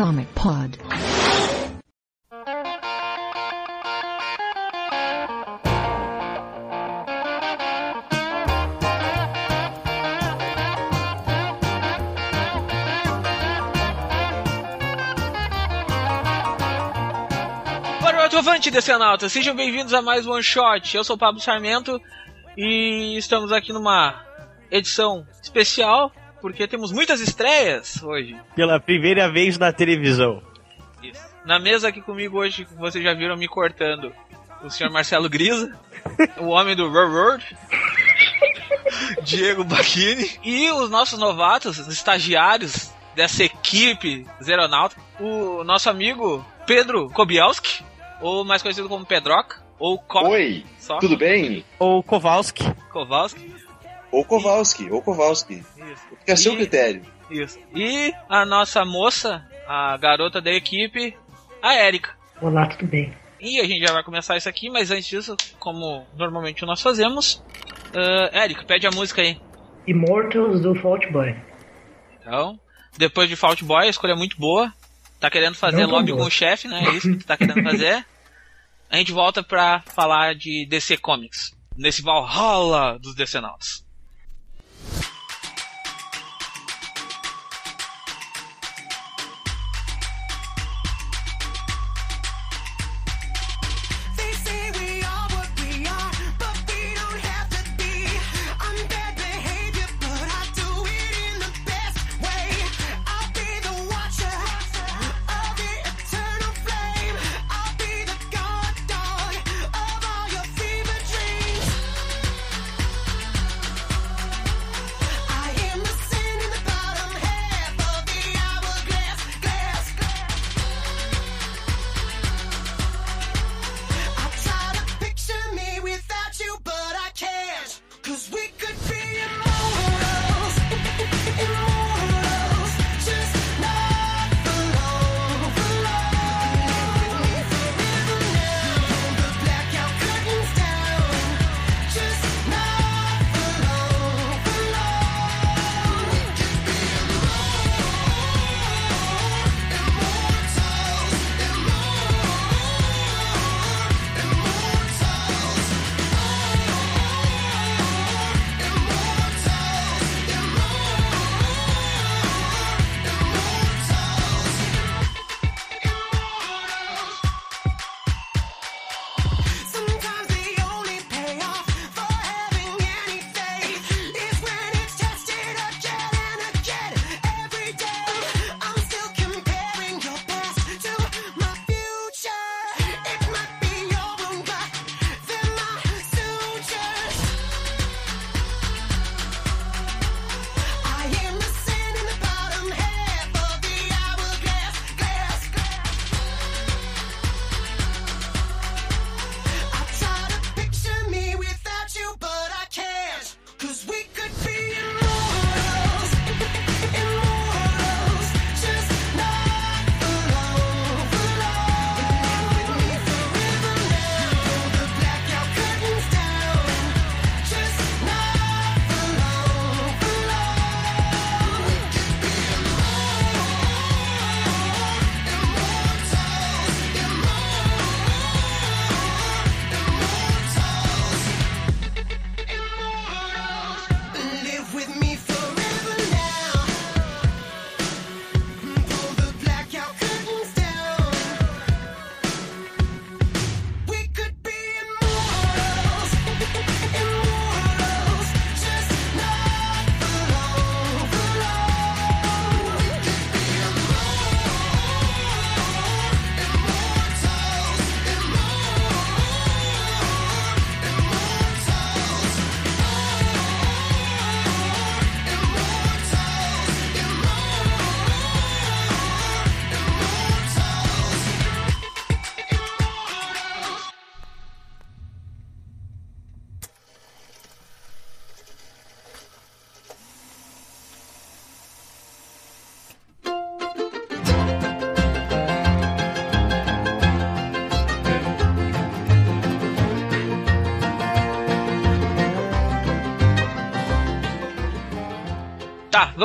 Comic Pod. Avante, Decenautas! Sejam bem-vindos a mais um One Shot. Eu sou o Pablo Sarmento e estamos aqui numa edição especial porque temos muitas estreias hoje. Pela primeira vez na televisão. Isso. Na mesa aqui comigo hoje, vocês já viram me cortando, o senhor Marcelo Grisa, o homem do World, Diego Bacchini e os nossos novatos, os estagiários dessa equipe Zeronauta, o nosso amigo Pedro Kobielski ou mais conhecido como Pedroca, ou Ko Oi, só. tudo bem? Ou Kowalski. Kowalski. Ou Kowalski, ou Kowalski. Isso. Fica a seu critério. Isso. E a nossa moça, a garota da equipe, a Érica. Olá, tudo bem? E a gente já vai começar isso aqui, mas antes disso, como normalmente nós fazemos, uh, Érica, pede a música aí. Immortals do Fault Boy. Então, depois de Fault Boy, a escolha é muito boa. Tá querendo fazer lobby com o chefe, né? É isso que tá querendo fazer. A gente volta pra falar de DC Comics. Nesse Valhalla dos Decenautas.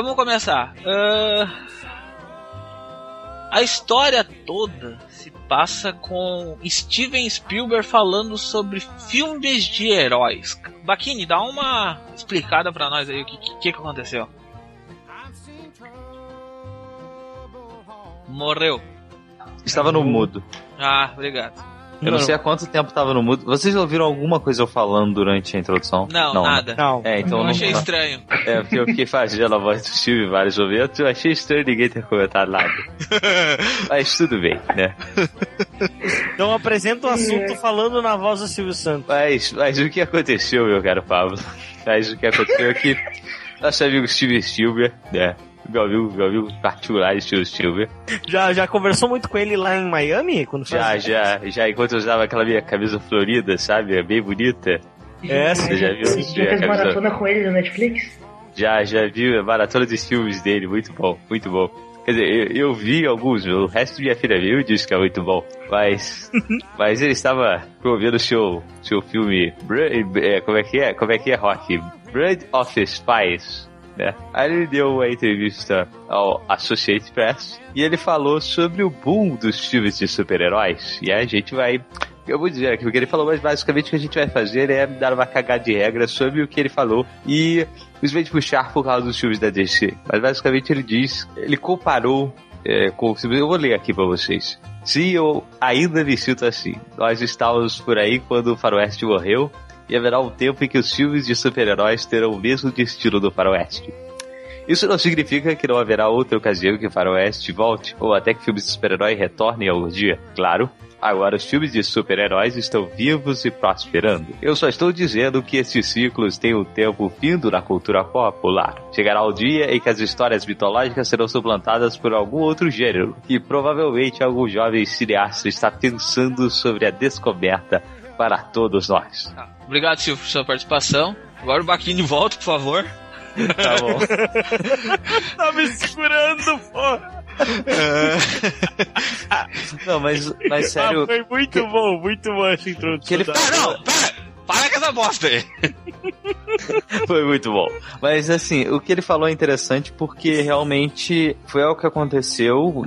Vamos começar. Uh... A história toda se passa com Steven Spielberg falando sobre filmes de heróis. Baquini, dá uma explicada pra nós aí o que, que, que aconteceu. Morreu. Estava no mudo. Ah, obrigado. Eu não sei há quanto tempo estava no mudo. Vocês ouviram alguma coisa eu falando durante a introdução? Não, né? nada. Não. É, então Eu não. achei estranho. É, porque eu fiquei fazendo a voz do Steve em vários momentos. Eu achei estranho ninguém ter comentado nada. Mas tudo bem, né? Então apresenta o assunto falando na voz do Silvio Santos. Mas, mas o que aconteceu, meu caro Pablo? Mas o que aconteceu é que nosso amigo Steve Spielberg, né? Meu amigo, meu amigo particular Steve Spielberg, Já, já conversou muito com ele lá em Miami? Quando já, já, já enquanto eu usava aquela minha camisa florida, sabe? Bem bonita. É, Você já viu? Você Já já fez camisa- maratona com ele no Netflix? Já, já vi a maratona dos filmes dele, muito bom, muito bom. Quer dizer, eu, eu vi alguns, o resto minha filha viu e disse que é muito bom. Mas, mas ele estava promovendo o seu, seu filme, é, como é que é? Como é que é, Rock? Blood of Spies. Né? Aí ele deu uma entrevista ao Associated Press e ele falou sobre o boom dos filmes de super-heróis. E a gente vai eu vou dizer aqui o que ele falou, mas basicamente o que a gente vai fazer é dar uma cagada de regra sobre o que ele falou e simplesmente puxar por causa dos filmes da DC. Mas basicamente ele diz, ele comparou é, com. Eu vou ler aqui pra vocês. Se eu ainda me sinto assim, nós estávamos por aí quando o Faroeste morreu e haverá um tempo em que os filmes de super-heróis terão o mesmo destino do Faroeste. Isso não significa que não haverá outra ocasião que o Faroeste volte, ou até que filmes de super-herói retornem algum dia. Claro, agora os filmes de super-heróis estão vivos e prosperando. Eu só estou dizendo que esses ciclos têm o tempo findo na cultura popular. Chegará o dia em que as histórias mitológicas serão suplantadas por algum outro gênero, e provavelmente algum jovem cineasta está pensando sobre a descoberta para todos nós. Tá. Obrigado, Silvio, por sua participação. Agora o Baquini volta, por favor. Tá bom. Tá me segurando, pô. Não, mas, mas sério, Ah, foi muito bom, muito bom essa introdução. que ele Ah, não, para! Para com essa bosta aí! Foi muito bom. Mas assim, o que ele falou é interessante porque realmente foi algo que aconteceu.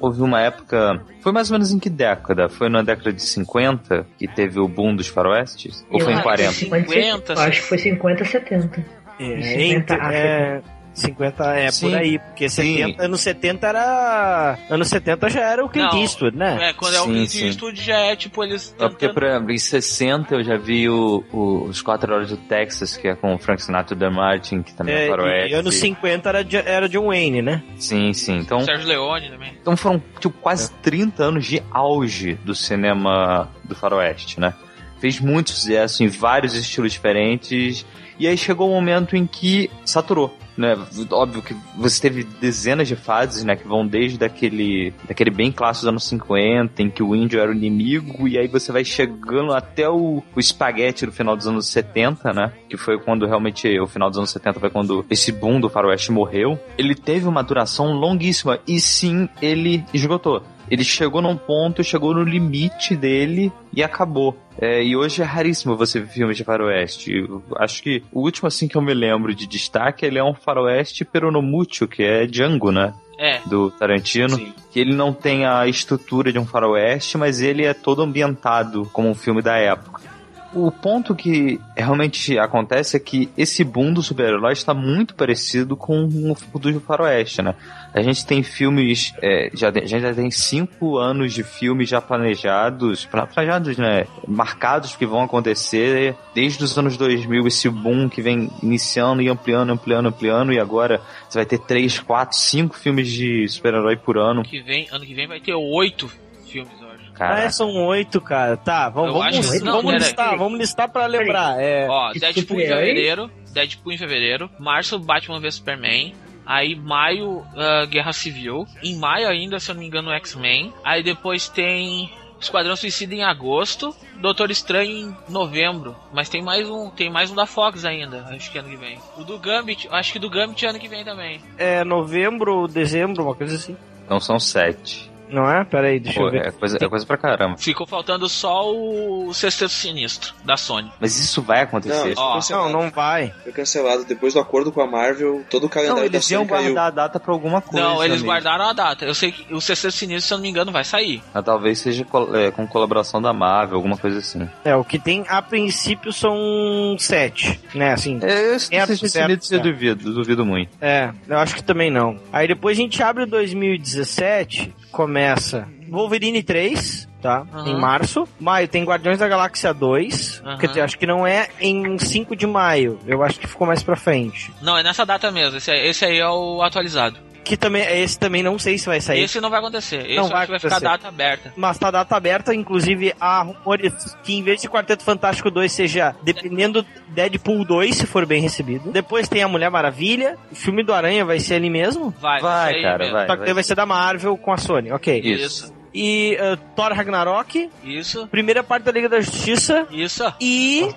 Houve uma época. Foi mais ou menos em que década? Foi na década de 50 que teve o boom dos faroestes? Ou Eu foi em acho 40? que 50, 50, eu acho que foi 50, 70. É, 50 entre- a é, 50 é Sim. por aí, porque Sim. 70, anos 70 era. Anos 70 já era o Clint Não, Eastwood, né? É, quando é o Clint sim. Eastwood já é tipo eles É porque, tentando... por exemplo, em 60 eu já vi o, o- os Quatro Horas do Texas, que é com o Frank Sinatra e o Dan Martin, que também é, É, faroeste. e anos 50 era, era John Wayne, né? Sim, sim. Então, Sérgio Leone também. Então foram tipo, quase 30 anos de auge do cinema do faroeste, né? Fez muito sucesso em vários estilos diferentes. E aí chegou o um momento em que saturou, né? Óbvio que você teve dezenas de fases, né? Que vão desde aquele, daquele bem clássico dos anos 50, em que o índio era o inimigo, e aí você vai chegando até o, o espaguete no final dos anos 70, né? Que foi quando realmente, o final dos anos 70 foi quando esse boom do faroeste morreu. Ele teve uma duração longuíssima, e sim, ele esgotou. Ele chegou num ponto, chegou no limite dele e acabou. É, e hoje é raríssimo você ver filmes de faroeste. Eu acho que o último assim que eu me lembro de destaque ele é um faroeste peronomútil, que é Django, né? É, Do Tarantino. Sim. Que ele não tem a estrutura de um faroeste, mas ele é todo ambientado como um filme da época. O ponto que realmente acontece é que esse boom do super-herói está muito parecido com o do faroeste, né? A gente tem filmes, é, já, a gente já tem cinco anos de filmes já planejados, pla- planejados, né? Marcados que vão acontecer desde os anos 2000, esse boom que vem iniciando e ampliando, ampliando, ampliando, e agora você vai ter três, quatro, cinco filmes de super-herói por ano. ano que vem, ano que vem vai ter oito filmes, Ah, Cara, é, são oito, cara. Tá, vamos, vamos, acho não, vamos pera listar, vamos listar pra lembrar. É, Ó, Que Deadpool em super-herói? fevereiro, Deadpool em fevereiro, março Batman vs Superman, aí maio ah, Guerra Civil, em maio ainda, se eu não me engano, X-Men, aí depois tem Esquadrão Suicida em agosto, Doutor Estranho em novembro, mas tem mais um, tem mais um da Fox ainda, acho que ano que vem. O do Gambit, acho que do Gambit ano que vem também. é novembro, dezembro, uma coisa assim. então são sete. Não é? Pera aí, deixa Pô, eu ver. é coisa, é coisa pra caramba. Ficou faltando só o Sexteto Sinistro, da Sony. Mas isso vai Não, acontecer. Ó, foi Não, não vai. Foi cancelado. Depois do acordo com a Marvel, todo o Não, calendário da eles Sony iam caiu. guardar a data pra alguma coisa. não, eles amigo. guardaram a data. Eu sei que o Sexteto Sinistro, se eu não me engano, vai sair. Mas talvez seja col- é, com colaboração da Marvel, alguma coisa assim. É, o que tem a princípio são sete, né? Assim, É, isso Certo, Estados certo, Unidos eu certo. duvido, duvido muito. É, eu acho que também não. Aí depois a gente abre o 2017, começa Wolverine 3, tá? Aham. Em março. Maio tem Guardiões da Galáxia 2. Aham. Quer dizer, acho que não é em 5 de maio. Eu acho que ficou mais pra frente. Não, é nessa data mesmo. Esse, aí- esse aí é o atualizado. Que também, esse também não sei se vai sair. Esse não vai acontecer. Esse Não eu vai acho que vai ficar acontecer. data aberta. Mas tá data aberta, inclusive há rumores que em vez de Quarteto Fantástico 2 seja dependendo Deadpool 2, se for bem recebido. Depois tem a Mulher Maravilha. O filme do Aranha vai ser ali mesmo. Vai, Vai, ser aí cara, mesmo. vai. Só que vai ser da Marvel com a Sony, ok. Isso. E uh, Thor Ragnarok, Isso, primeira parte da Liga da Justiça isso. e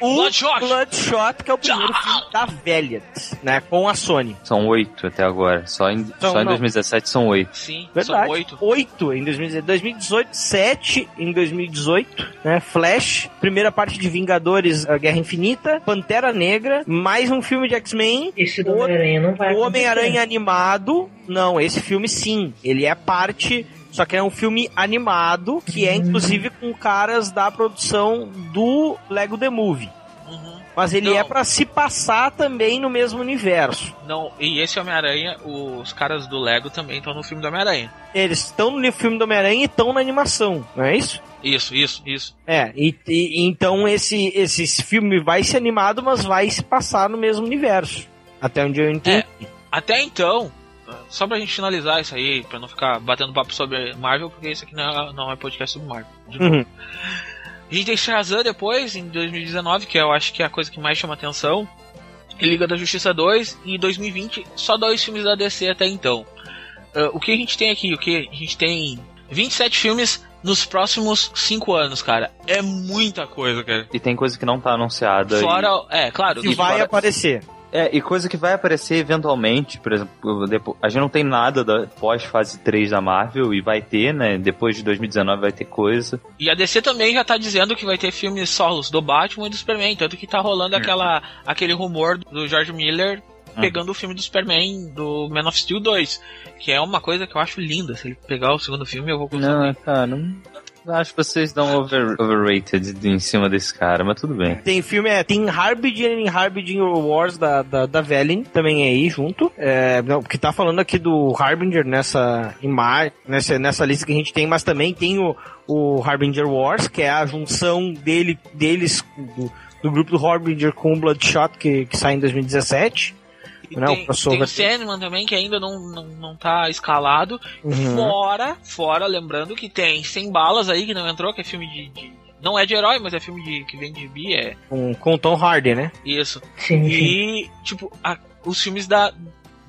o Bloodshot. Bloodshot, que é o primeiro filme da Valiant, né, com a Sony. São oito até agora. Só em, Então, só em não. 2017 são oito. Sim, Verdade. são oito. Oito em 2018, 2018, sete em 2018, né? Flash, primeira parte de Vingadores, a Guerra Infinita, Pantera Negra, mais um filme de X-Men, Esse do O- Homem-Aranha não vai o. Homem-Aranha animado. Não, esse filme sim, ele é parte. Só que é um filme animado, que é inclusive com caras da produção do Lego The Movie. Uhum. Mas ele é pra se passar também no mesmo universo. Não, e esse Homem-Aranha, os caras do Lego também estão no filme do Homem-Aranha. Eles estão no filme do Homem-Aranha e estão na animação, não é isso? Isso, isso, isso. É, e, e- então esse, esse filme vai ser animado, mas vai se passar no mesmo universo. Até onde eu entendi. Até então, só pra gente finalizar isso aí, pra não ficar batendo papo sobre Marvel, porque isso aqui não é, não é podcast sobre Marvel. Uhum. A gente tem Shazam depois, em 2019, que eu acho que é a coisa que mais chama atenção. E Liga da Justiça 2, e em 2020, só dois filmes da DC até então. Ah, o que a gente tem aqui? O que a gente tem 27 filmes nos próximos 5 anos, cara. É muita coisa, cara. E tem coisa que não tá anunciada. Fora, é, claro, Que e vai fora- aparecer. É, e coisa que vai aparecer eventualmente, por exemplo, depois, a gente não tem nada da pós-fase 3 da Marvel e vai ter, né? Depois de 2019 vai ter coisa. E a DC também já tá dizendo que vai ter filmes solos do Batman e do Superman, tanto que tá rolando aquela, aquele rumor do George Miller pegando o filme do Superman do Man of Steel 2, que é uma coisa que eu acho linda. Se ele pegar o segundo filme, eu vou Não, consumir. cara, não... acho que vocês dão over, overrated em cima desse cara, mas tudo bem. Tem filme, é, tem Harbinger e Harbinger Wars da, da, da Velen, também é aí junto. É, não, porque tá falando aqui do Harbinger nessa imagem, nessa, nessa lista que a gente tem, mas também tem o, o Harbinger Wars, que é a junção dele, deles, do, do grupo do Harbinger com o Bloodshot, que, que sai em 2017. E Não, tem, crossover. tem o Sandman também, que ainda não, não, não tá escalado. Uhum. Fora, fora, lembrando que tem 100 balas aí que não entrou, que é filme de. de- não é de herói, mas é filme de, que vem de bi, é Com, com o Tom Hardy, né? isso. Sim, sim. E, tipo, a- os filmes da,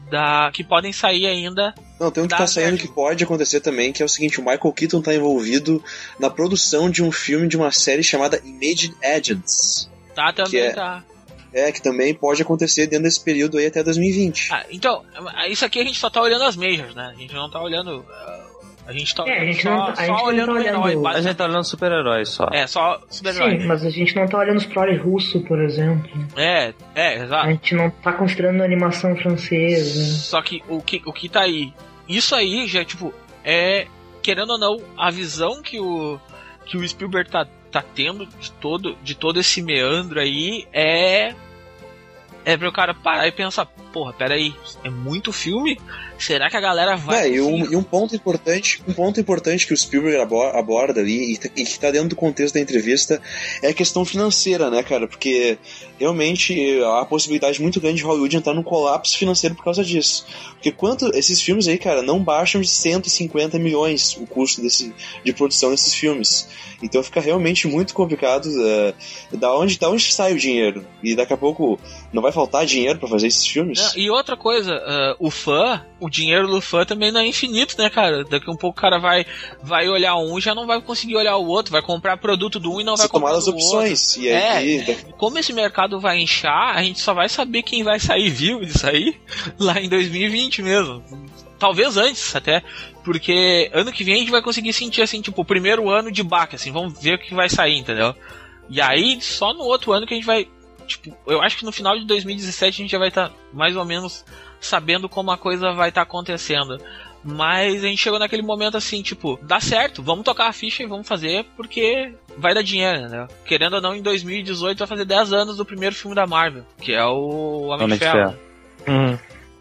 da. que podem sair ainda. Não, tem um que tá saindo que pode acontecer também, que é o seguinte, o Michael Keaton tá envolvido na produção de um filme de uma série chamada Imaging Agents. Tá também, Que é- tá. É, que também pode acontecer dentro desse período aí até 2020. Ah, então, isso aqui a gente só tá olhando as majors, né? A gente não tá olhando. ah, A gente tá É, a olhando gente só, não- a só gente não olhando tá o herói. A gente tá olhando super-heróis só. É, só super-herói. Sim, mas a gente não tá olhando os prole russo, por exemplo. É, é, A exato. gente não tá considerando animação francesa. Só que o que, o que tá aí? Isso aí já, tipo, é. Querendo ou não, a visão que o. que o Spielberg tá, tá tendo de todo, de todo esse meandro aí é. É pra o cara parar e pensar, porra, peraí, é muito filme? Será que a galera vai. É, e, um, conseguir?" e um ponto importante, um ponto importante que o Spielberg abo- aborda ali e, tá- e que tá dentro do contexto da entrevista é a questão financeira, né, cara? Porque realmente há a possibilidade muito grande de Hollywood entrar num colapso financeiro por causa disso. Porque quanto esses filmes aí, cara, não baixam de 150 milhões o custo desse, de produção desses filmes. Então fica realmente muito complicado uh, da onde da onde sai o dinheiro. E daqui a pouco não vai faltar dinheiro pra fazer esses filmes? E outra coisa, uh, o fã, o dinheiro do fã também não é infinito, né, cara? Daqui um pouco o cara vai, vai olhar um e já não vai conseguir olhar o outro, vai comprar produto do um e não Você vai comprar tomar as opções. outro. E aí, É, como esse mercado vai inchar, a gente só vai saber quem vai sair vivo disso aí lá em 2020 mesmo. Talvez antes até, porque ano que vem a gente vai conseguir sentir assim, tipo, o primeiro ano de baque, assim, vamos ver o que vai sair, entendeu? E aí, só no outro ano que a gente vai. Tipo, eu acho que no final de 2017 a gente já vai estar mais ou menos sabendo como a coisa vai estar acontecendo. Mas a gente chegou naquele momento assim, tipo, dá certo, vamos tocar a ficha e vamos fazer porque vai dar dinheiro, né? Querendo ou não, em 2018 vai fazer 10 anos do primeiro filme da Marvel, que é o Homem, Homem de Ferro. Hum.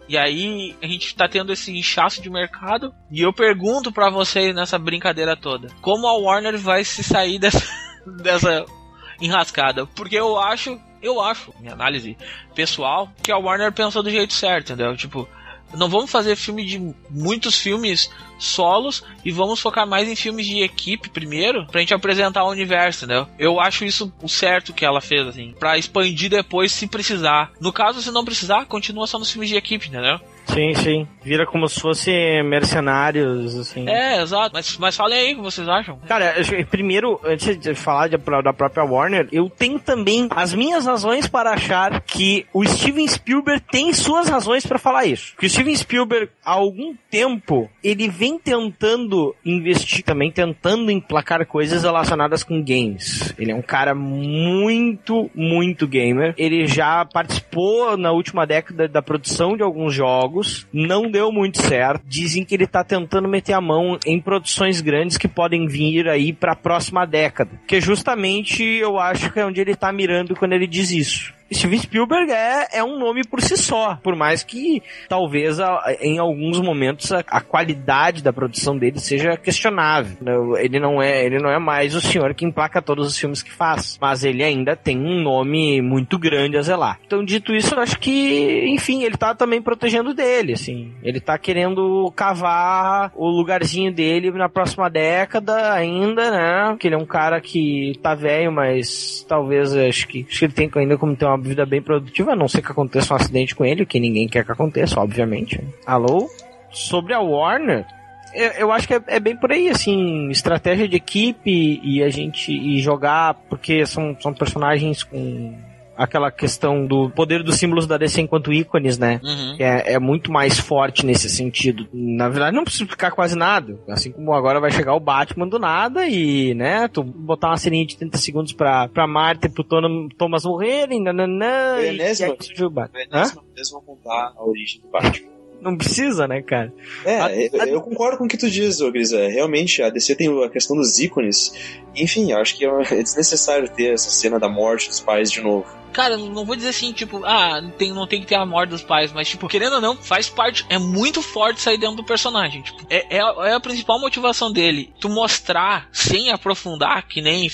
E aí a gente tá tendo esse inchaço de mercado. E eu pergunto pra vocês nessa brincadeira toda: como a Warner vai se sair dessa, dessa enrascada? Porque eu acho, eu acho, minha análise pessoal, que a Warner pensou do jeito certo, entendeu? Tipo, não vamos fazer filme de muitos filmes solos e vamos focar mais em filmes de equipe primeiro pra gente apresentar o universo, entendeu? Eu acho isso o certo que ela fez, assim, pra expandir depois se precisar. No caso, se não precisar, continua só nos filmes de equipe, entendeu? Sim, sim. Vira como se fosse mercenários, assim. É, exato. Mas, mas falem aí o que vocês acham. Cara, eu- primeiro, antes de falar de- da própria Warner, eu tenho também as minhas razões para achar que o Steven Spielberg tem suas razões para falar isso. Que o Steven Spielberg, há algum tempo, ele vem tentando investir também, tentando emplacar coisas relacionadas com games. Ele é um cara muito, muito gamer. Ele já participou na última década da produção de alguns jogos, não deu muito certo. Dizem que ele tá tentando meter a mão em produções grandes que podem vir aí para a próxima década. Que justamente eu acho que é onde ele tá mirando quando ele diz isso. Steven Spielberg é, é um nome por si só, por mais que talvez a- em alguns momentos a, a qualidade da produção dele seja questionável. Ele não é, ele não é mais o senhor que emplaca todos os filmes que faz, mas ele ainda tem um nome muito grande a zelar. Então, dito isso, eu acho que, enfim, ele tá também protegendo dele, assim. Ele tá querendo cavar o lugarzinho dele na próxima década ainda, né? Que ele é um cara que tá velho, mas talvez acho que, acho que ele tem ainda como ter uma vida bem produtiva, a não ser que aconteça um acidente com ele, que ninguém quer que aconteça, obviamente. Alô? Sobre a Warner, eu, eu acho que é, é bem por aí, assim, estratégia de equipe e a gente e jogar, porque são, são personagens com aquela questão do poder dos símbolos da DC enquanto ícones, né? Uhum. é, é muito mais forte nesse sentido. Na verdade, não precisa explicar quase nada. Assim como agora vai chegar o Batman do nada e, né, tu botar uma serinha de 30 segundos pra, pra Marta e pro Thomas morrerem, nananã, É e, mesmo? e aí surgiu o Batman. Hã? Eles, eles vão contar a origem do Batman. Não precisa, né, cara? É, A- eu, a- eu concordo com o que tu diz, ô Gris. É, realmente, a DC tem a questão dos ícones. Enfim, eu acho que é é desnecessário ter essa cena da morte dos pais de novo. Cara, não vou dizer assim, tipo, ah, não tem, não tem que ter a morte dos pais, mas, tipo, querendo ou não, faz parte, é muito forte sair dentro do personagem. Tipo, é, é, a- é a principal motivação dele. Tu mostrar, sem aprofundar, que nem.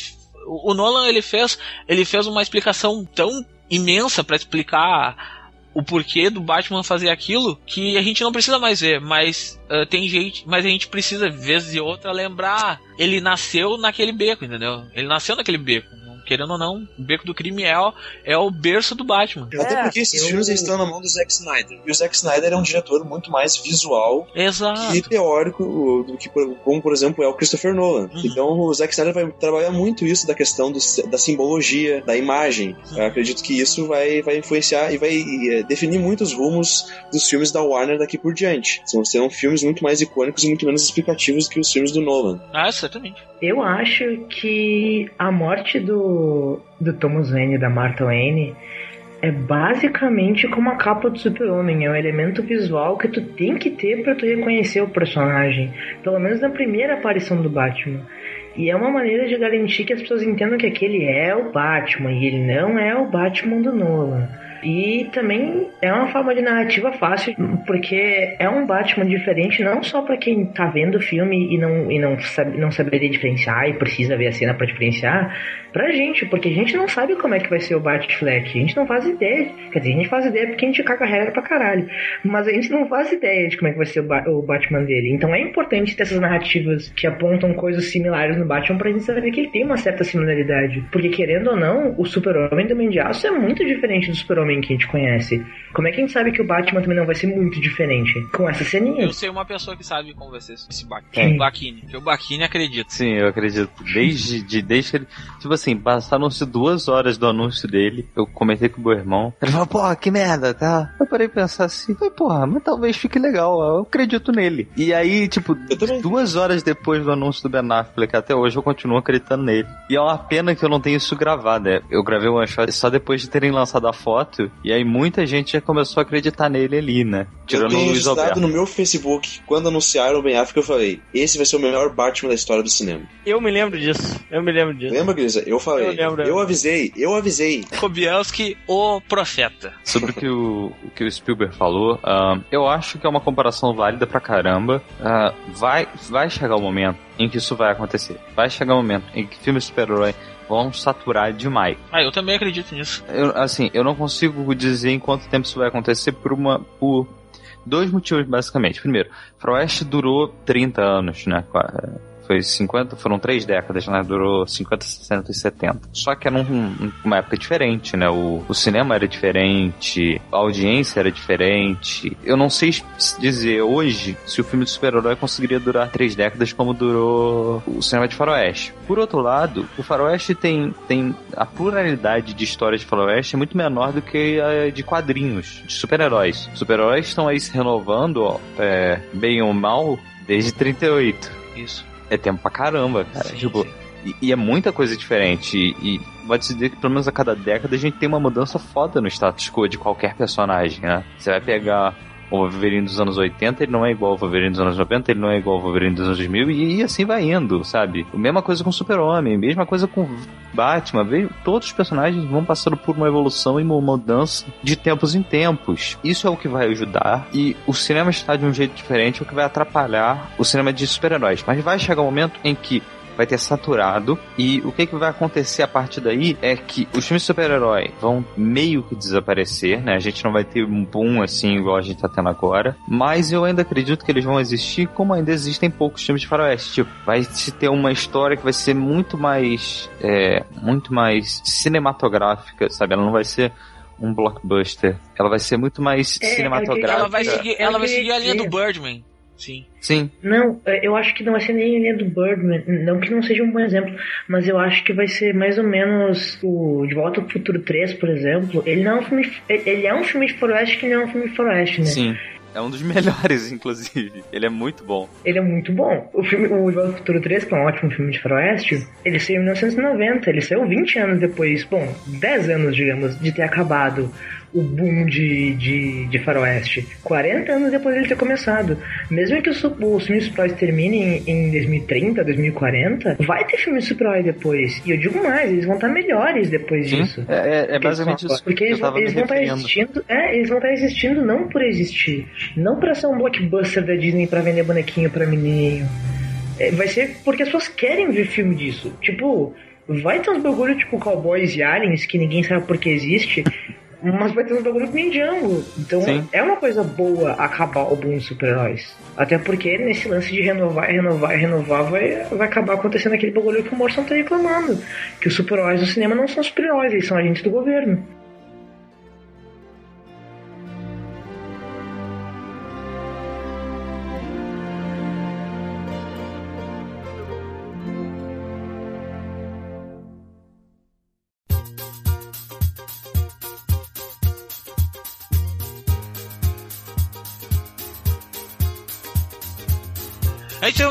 O, o Nolan, ele fez, ele fez uma explicação tão imensa pra explicar o porquê do Batman fazer aquilo que a gente não precisa mais ver, mas ah, tem gente, mas a gente precisa, vez e outra, lembrar. Ele nasceu naquele beco, entendeu? Ele nasceu naquele beco. Querendo ou não, o beco do crime é o, é o berço do Batman. Até porque esses eu- filmes estão na mão do Zack Snyder. E o Zack Snyder é um diretor muito mais visual Exato. e teórico do que, por- como por exemplo, é o Christopher Nolan. Uhum. Então o Zack Snyder vai trabalhar muito isso da questão do- da simbologia, da imagem. Eu acredito que isso vai, vai influenciar e vai eh, definir muitos rumos dos filmes da Warner daqui por diante. São, serão filmes muito mais icônicos e muito menos explicativos que os filmes do Nolan. Ah, certamente. Eu acho que a morte do, do Thomas Wayne da Martha Wayne é basicamente como a capa do Super-Homem. É um elemento visual que tu tem que ter pra tu reconhecer o personagem. Pelo menos na primeira aparição do Batman. E é uma maneira de garantir que as pessoas entendam que aquele é o Batman e ele não é o Batman do Nolan. E também é uma forma de narrativa fácil, porque é um Batman diferente não só pra quem tá vendo o filme e não, e não, sabe, não saberia diferenciar e precisa ver a cena pra diferenciar, pra gente, porque a gente não sabe como é que vai ser o Batfleck, a gente não faz ideia, quer dizer, a gente faz ideia porque a gente caga regra pra caralho, mas a gente não faz ideia de como é que vai ser o, Ba- o Batman dele, então é importante ter essas narrativas que apontam coisas similares no Batman pra gente saber que ele tem uma certa similaridade, porque querendo ou não, o Super-Homem do Homem de Aço é muito diferente do Super-Homem Super-Homem que a gente conhece. Como é que a gente sabe que o Batman também não vai ser muito diferente? Com essa ceninha. Eu sei uma pessoa que sabe como vai ser esse Batman. Quem? O Bakini. Que o Bakini acredita. Sim, eu acredito. Desde, de, desde que ele. Tipo assim, passaram-se duas horas do anúncio dele. Eu comentei com o meu irmão. Ele falou, porra, que merda, tá? Eu parei de pensar assim, porra, mas talvez fique legal. Eu acredito nele. E aí, tipo, Eu duas horas depois do anúncio do Ben Affleck, até hoje eu continuo acreditando nele. E é uma pena que eu não tenho isso gravado, né? Eu gravei o one shot só depois de terem lançado a foto. E aí muita gente já começou a acreditar nele ali, né? Eu Tirando o tenho Luiz Alberto. no meu Facebook, quando anunciaram o Ben Affleck, eu falei, esse vai ser o melhor Batman da história do cinema. Eu me lembro disso. Eu me lembro disso. Lembra, Grisa? Eu falei. Eu lembro. Eu avisei, eu avisei. Kobielski, o profeta. Sobre o que o, o que o Spielberg falou, ahn, eu acho que é uma comparação válida pra caramba. Ah, vai, vai chegar o momento em que isso vai acontecer. Vai chegar o momento em que filmes de super-herói vão saturar demais. Ah, eu também acredito nisso. Eu, assim, eu não consigo dizer em quanto tempo isso vai acontecer por uma. por dois motivos, basicamente. Primeiro, Faroeste durou 30 anos, né? Foi 50, foram três décadas, né? Durou 50, 60 e 70. Só que era um- uma época diferente, né? O, o cinema era diferente, a audiência era diferente. Eu não sei dizer hoje se o filme de super-herói conseguiria durar três décadas como durou o cinema de faroeste. Por outro lado, o faroeste tem, tem a pluralidade de histórias de faroeste é muito menor do que a de quadrinhos, de super-heróis. Super-heróis estão aí se renovando, ó, é, bem ou mal, desde 38. Isso. É tempo pra caramba, cara. Sim, tipo, sim. e, e é muita coisa diferente. E, e pode se dizer que pelo menos a cada década a gente tem uma mudança foda no status quo de qualquer personagem, né? Você vai pegar o Wolverine dos anos 80, ele não é igual ao Wolverine dos anos 90, ele não é igual ao Wolverine dos anos 2000, e, e assim vai indo, sabe? Mesma coisa com Super-Homem, mesma coisa com Batman, veio, todos os personagens vão passando por uma evolução e uma mudança de tempos em tempos. Isso é o que vai ajudar, e o cinema está de um jeito diferente, o que vai atrapalhar o cinema de super-heróis. Mas vai chegar um momento em que vai ter saturado e o que, que vai acontecer a partir daí é que os filmes de super-herói vão meio que desaparecer, né? A gente não vai ter um boom assim igual a gente tá tendo agora, mas eu ainda acredito que eles vão existir como ainda existem poucos filmes de faroeste. Tipo, vai se ter uma história que vai ser muito mais é, muito mais cinematográfica, sabe? Ela não vai ser um blockbuster. Ela vai ser muito mais É, cinematográfica. Ela vai seguir, ela vai seguir a linha do Birdman. Sim. Sim, Não, é, eu acho que não vai ser nem a linha do Birdman. Não que não seja um bom exemplo, mas eu acho que vai ser mais ou menos o De Volta ao Futuro 3, por exemplo. Ele não é um filme. Ele é um filme de faroeste que não é um filme de faroeste, né? sim. É um dos melhores, inclusive. Ele é muito bom. Ele é muito bom. O filme O De Volta ao Futuro 3, que é um ótimo filme de faroeste, ele saiu em 1990. Ele saiu 20 anos depois, bom, 10 anos, digamos, de ter acabado o boom de, de, de faroeste. 40 anos depois dele ter começado. Mesmo que os, os filmes super-heróis terminem em 2030, 2040, vai ter filme super-herói depois. E eu digo mais, eles vão estar melhores depois Sim, disso. é, é, é Porque basicamente isso Porque que eles, eles vão estar existindo. É, eles vão estar existindo não por existir. Não pra ser um blockbuster da Disney pra vender bonequinho pra menininho. É, vai ser porque as pessoas querem ver filme disso. Tipo, vai ter uns bagulho tipo Cowboys e Aliens que ninguém sabe por que existe. Mas vai ter uns bagulho nem Django. Então Sim. é uma coisa boa acabar o boom de super-heróis. Até porque nesse lance de renovar, renovar, renovar, vai, vai acabar acontecendo aquele bagulho que o Morrison tá reclamando. Que os super-heróis do cinema não são super-heróis, eles são agentes do governo.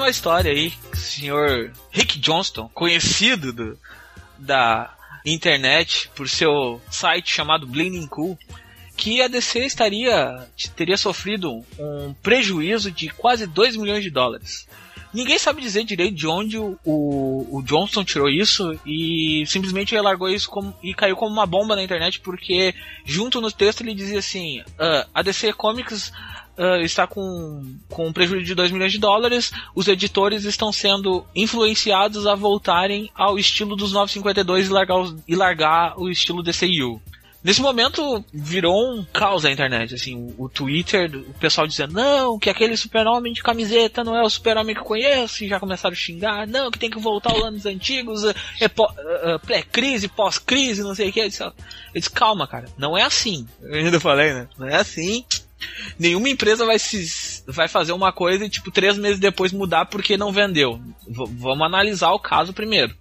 Uma história aí, senhor Rick Johnston, conhecido do- da internet por seu site chamado Blinding Cool, que a DC estaria teria sofrido um prejuízo de quase 2 milhões de dólares. Ninguém sabe dizer direito de onde o, o, Johnston tirou isso e simplesmente ele largou isso como, e caiu como uma bomba na internet porque junto no texto ele dizia assim: "Ah, a DC Comics ah, está com, com um prejuízo de 2 milhões de dólares, os editores estão sendo influenciados a voltarem ao estilo dos 952 e largar, os- e largar o estilo DCU. Nesse momento virou um caos na internet, assim, o, Twitter, o pessoal dizendo, não, que aquele super-homem de camiseta não é o super-homem que eu conheço, e já começaram a xingar, não, que tem que voltar aos anos antigos, é, é uh, pré-crise, pós-crise, não sei o que. Eu disse, eu disse, calma, cara, não é assim. Eu ainda falei, né? Não é assim. Nenhuma empresa vai se vai fazer uma coisa e tipo três meses depois mudar porque não vendeu. V vamos analisar o caso primeiro.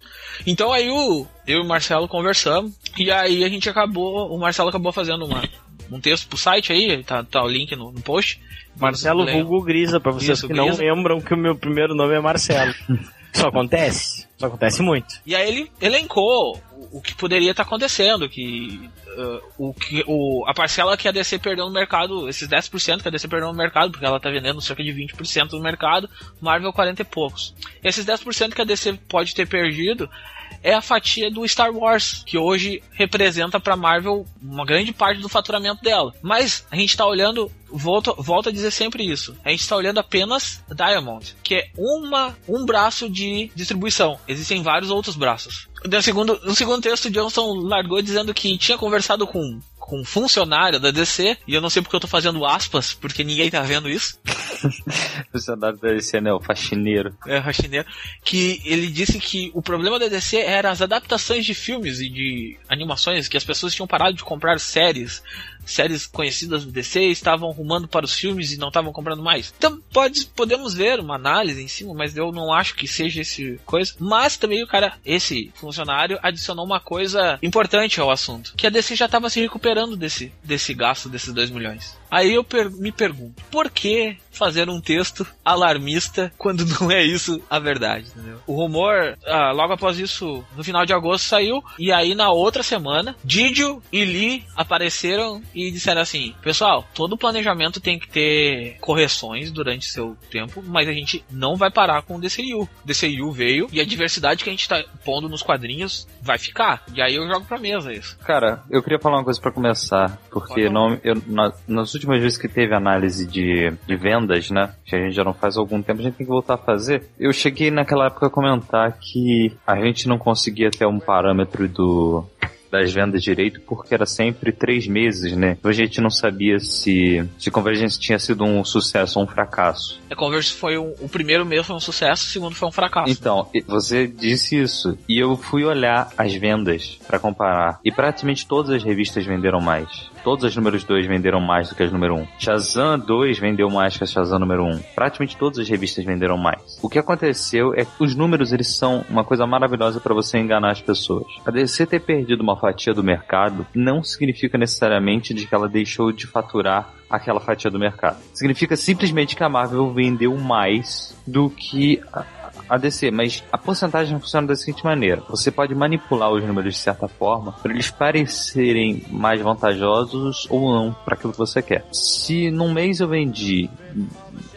Então aí o eu e o Marcelo conversamos e aí a gente acabou, o Marcelo acabou fazendo uma um texto pro site aí, tá, tá o link no, no post. Marcelo Vulgo Grisa, pra vocês Isso, que Grisa. não lembram que o meu primeiro nome é Marcelo. Isso acontece. Isso acontece muito. E aí ele elencou o, o que poderia estar tá acontecendo, que uh, o que o, a parcela que a DC perdeu no mercado, esses 10% que a DC perdeu no mercado, porque ela está vendendo cerca de 20% do mercado, Marvel 40 e poucos. Esses 10% que a DC pode ter perdido é a fatia do Star Wars, que hoje representa para Marvel uma grande parte do faturamento dela. Mas a gente está olhando, volta, volta a dizer sempre isso. A gente está olhando apenas Diamond, que é uma, um braço de distribuição. Existem vários outros braços. No segundo, no segundo texto, Johnson largou dizendo que tinha conversado com com um funcionário da DC, e eu não sei porque eu tô fazendo aspas, porque ninguém tá vendo isso. funcionário da DC, né? O faxineiro. É, o faxineiro. Que ele disse que o problema da DC era as adaptações de filmes e de animações, que as pessoas tinham parado de comprar séries séries conhecidas do DC estavam rumando para os filmes e não estavam comprando mais. Então pode, podemos ver uma análise em cima, mas eu não acho que seja esse coisa. Mas também o cara, esse funcionário, adicionou uma coisa importante ao assunto, que a DC já estava se recuperando desse, desse gasto desses 2 milhões. Aí eu per me pergunto, por que fazer um texto alarmista quando não é isso a verdade, entendeu? O rumor, ah, logo após isso, no final de agosto saiu, e aí na outra semana, Didio e Lee apareceram e disseram assim: Pessoal, todo planejamento tem que ter correções durante seu tempo, mas a gente não vai parar com o DCU. O DCU veio e a diversidade que a gente tá pondo nos quadrinhos vai ficar. E aí eu jogo pra mesa isso. Cara, eu queria falar uma coisa para começar, porque não, eu, na, nas últimas vezes que teve análise de, de vendas, né? Que a gente já não faz há algum tempo, a gente tem que voltar a fazer. Eu cheguei naquela época a comentar que a gente não conseguia ter um parâmetro do das vendas direito, porque era sempre três meses, né? Então a gente não sabia se, se Convergence tinha sido um sucesso ou um fracasso. A Convergence foi um, o primeiro mês foi um sucesso, o segundo foi um fracasso. Então, você disse isso, e eu fui olhar as vendas para comparar, e praticamente todas as revistas venderam mais. Todas as números 2 venderam mais do que as número 1. Um. Shazam 2 vendeu mais que a Shazam número 1. Um. Praticamente todas as revistas venderam mais. O que aconteceu é que os números eles são uma coisa maravilhosa para você enganar as pessoas. A DC ter perdido uma fatia do mercado não significa necessariamente de que ela deixou de faturar aquela fatia do mercado. Significa simplesmente que a Marvel vendeu mais do que a DC, mas a porcentagem funciona da seguinte maneira: você pode manipular os números de certa forma para eles parecerem mais vantajosos ou não para aquilo que você quer. Se num mês eu vendi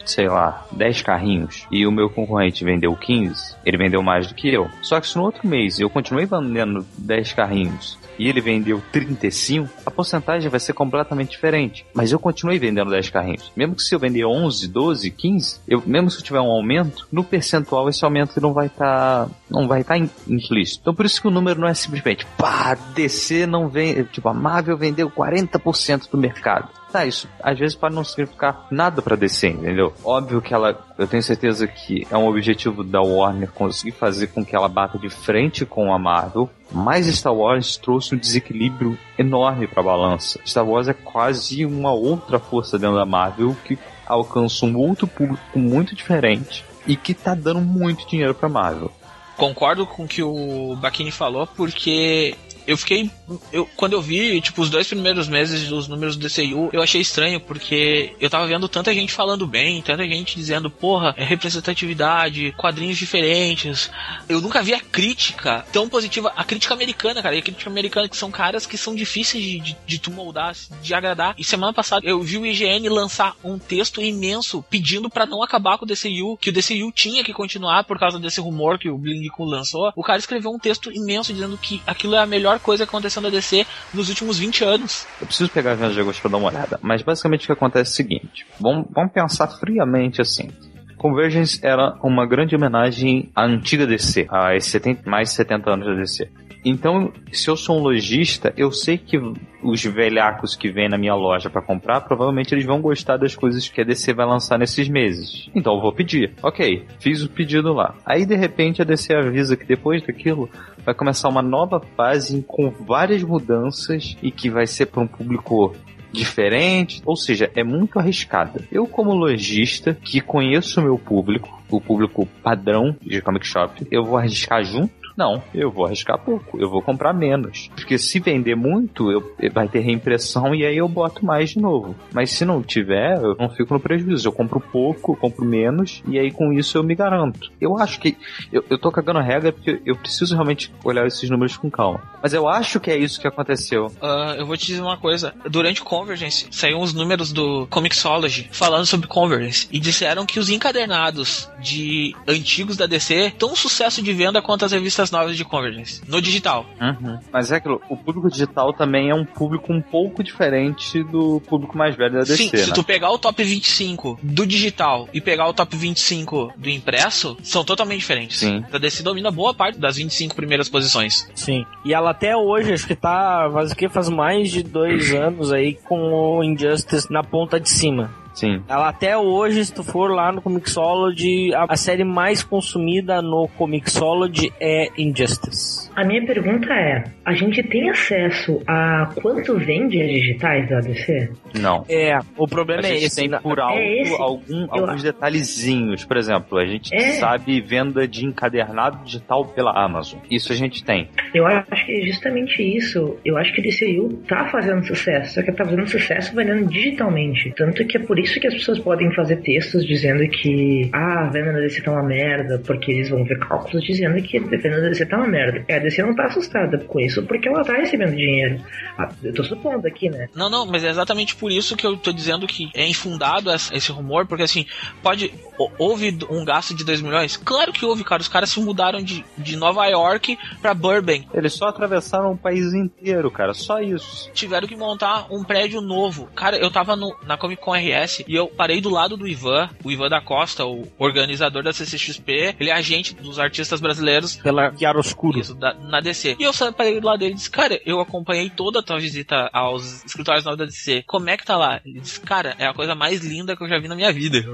sei lá, 10 carrinhos e o meu concorrente vendeu 15, ele vendeu mais do que eu. Só que se no outro mês eu continuei vendendo 10 carrinhos e ele vendeu 35, a porcentagem vai ser completamente diferente. Mas eu continuei vendendo 10 carrinhos. Mesmo que se eu vender 11, 12, 15, eu, mesmo se eu tiver um aumento, no percentual esse aumento não vai estar tá, não vai estar tá implícito. Então por isso que o número não é simplesmente, pá, DC não vem, tipo, a Marvel vendeu 40% do mercado tá, isso às vezes pode não significar nada para DC, entendeu? Óbvio que ela, eu tenho certeza que é um objetivo da Warner conseguir fazer com que ela bata de frente com a Marvel, mas Star Wars trouxe um desequilíbrio enorme para a balança. Star Wars é quase uma outra força dentro da Marvel que alcança um outro público muito diferente e que tá dando muito dinheiro para Marvel. Concordo com o que o Bakini falou, porque eu fiquei. Eu, quando eu vi, tipo, os dois primeiros meses dos números do DCU, eu achei estranho, porque eu tava vendo tanta gente falando bem, tanta gente dizendo, porra, é representatividade, quadrinhos diferentes. Eu nunca vi a crítica tão positiva. A crítica americana, cara, e a crítica americana, que são caras que são difíceis de, de, de tu moldar, de agradar. E semana passada eu vi o IGN lançar um texto imenso pedindo para não acabar com o DCU, que o DCU tinha que continuar por causa desse rumor que o Bling lançou. O cara escreveu um texto imenso dizendo que aquilo é a melhor coisa acontecendo na DC nos últimos 20 anos. Eu preciso pegar as vendas de pra dar uma olhada, mas basicamente o que acontece é o seguinte: vamos, vamos pensar friamente assim. Convergence era uma grande homenagem à antiga DC, a esses 70, mais 70 anos da DC. Então, se eu sou um lojista, eu sei que os velhacos que vêm na minha loja para comprar, provavelmente eles vão gostar das coisas que a DC vai lançar nesses meses. Então eu vou pedir. Ok, fiz o pedido lá. Aí de repente a DC avisa que depois daquilo vai começar uma nova fase com várias mudanças e que vai ser para um público diferente, ou seja, é muito arriscada. Eu, como lojista, que conheço o meu público, o público padrão de comic shop, eu vou arriscar junto não, eu vou arriscar pouco, eu vou comprar menos. Porque se vender muito, eu, vai ter reimpressão e aí eu boto mais de novo. Mas se não tiver, eu não fico no prejuízo. Eu compro pouco, eu compro menos e aí com isso eu me garanto. Eu acho que. Eu, eu tô cagando regra porque eu preciso realmente olhar esses números com calma. Mas eu acho que é isso que aconteceu. Uh, eu vou te dizer uma coisa. Durante Convergence, saíram os números do Comixology falando sobre Convergence e disseram que os encadernados de antigos da DC tão sucesso de venda quanto as revistas novas de Convergence, no digital. Uhum. Mas é aquilo, o público digital também é um público um pouco diferente do público mais velho da DC. Sim, se né? tu pegar o top 25 do digital e pegar o top 25 do impresso, são totalmente diferentes. Sim. A DC domina boa parte das 25 primeiras posições. Sim. E ela até hoje, acho que tá, faz o que? Faz mais de dois anos aí com o Injustice na ponta de cima. Sim. Ela até hoje, se tu for lá no Comixology, a, a série mais consumida no Comixology é Injustice. A minha pergunta é: a gente tem acesso a quanto vende as digitais da DC? Não. É, o problema a é gente esse. tem por alto é algum, alguns detalhezinhos. Por exemplo, a gente é. sabe venda de encadernado digital pela Amazon. Isso a gente tem. Eu acho que é justamente isso. Eu acho que o DCU tá fazendo sucesso, só que tá fazendo sucesso vendendo digitalmente. Tanto que é por isso que as pessoas podem fazer textos dizendo que ah, a venda da DC tá uma merda, porque eles vão ver cálculos dizendo que a venda da DC tá uma merda. É, a DC não tá assustada com isso porque ela tá recebendo dinheiro. Ah, eu tô supondo aqui, né? Não, não, mas é exatamente por isso que eu tô dizendo que é infundado esse rumor, porque assim, pode. Houve um gasto de 2 milhões? Claro que houve, cara. Os caras se mudaram de, de Nova York pra Burbank. Eles só atravessaram o país inteiro, cara. Só isso. Tiveram que montar um prédio novo. Cara, eu tava no, na Comic Con RS e eu parei do lado do Ivan, o Ivan da Costa, o organizador da CCXP. Ele é agente dos artistas brasileiros. Pela Chiaroscuro. Isso, da, na DC. E eu parei do lado dele e disse, cara, eu acompanhei toda a tua visita aos escritórios novos da DC. Como é que tá lá? Ele disse, cara, é a coisa mais linda que eu já vi na minha vida.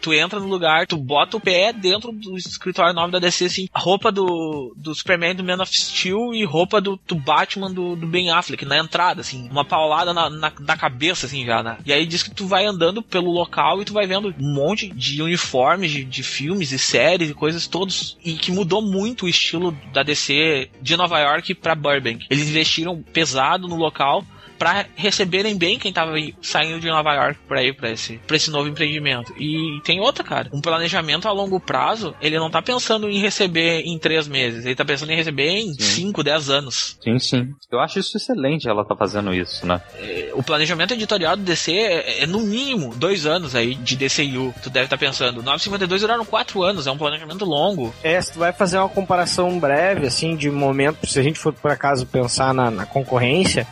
Tu entra no lugar, tu bota o pé dentro do escritório novo da DC, assim, roupa do, do Superman do Man of Steel e roupa do, do Batman do, do Ben Affleck na entrada, assim, uma paulada na, na, na cabeça, assim, já, né? E aí diz que tu vai andando pelo local e tu vai vendo um monte de uniformes de, de filmes e séries e coisas todos e que mudou muito o estilo da DC de Nova York para Burbank. Eles investiram pesado no local para receberem bem quem tava saindo de Nova York para ir para esse, pra esse novo empreendimento. E tem outra, cara. Um planejamento a longo prazo, ele não tá pensando em receber em três meses, ele tá pensando em receber em sim. cinco, dez anos. Sim, sim. Eu acho isso excelente ela tá fazendo isso, né? É, o planejamento editorial do DC é, é, no mínimo dois anos aí de DCU. Tu deve estar tá pensando. 952 duraram quatro anos, é um planejamento longo. É, se tu vai fazer uma comparação breve, assim, de momento, se a gente for por acaso pensar na, na concorrência,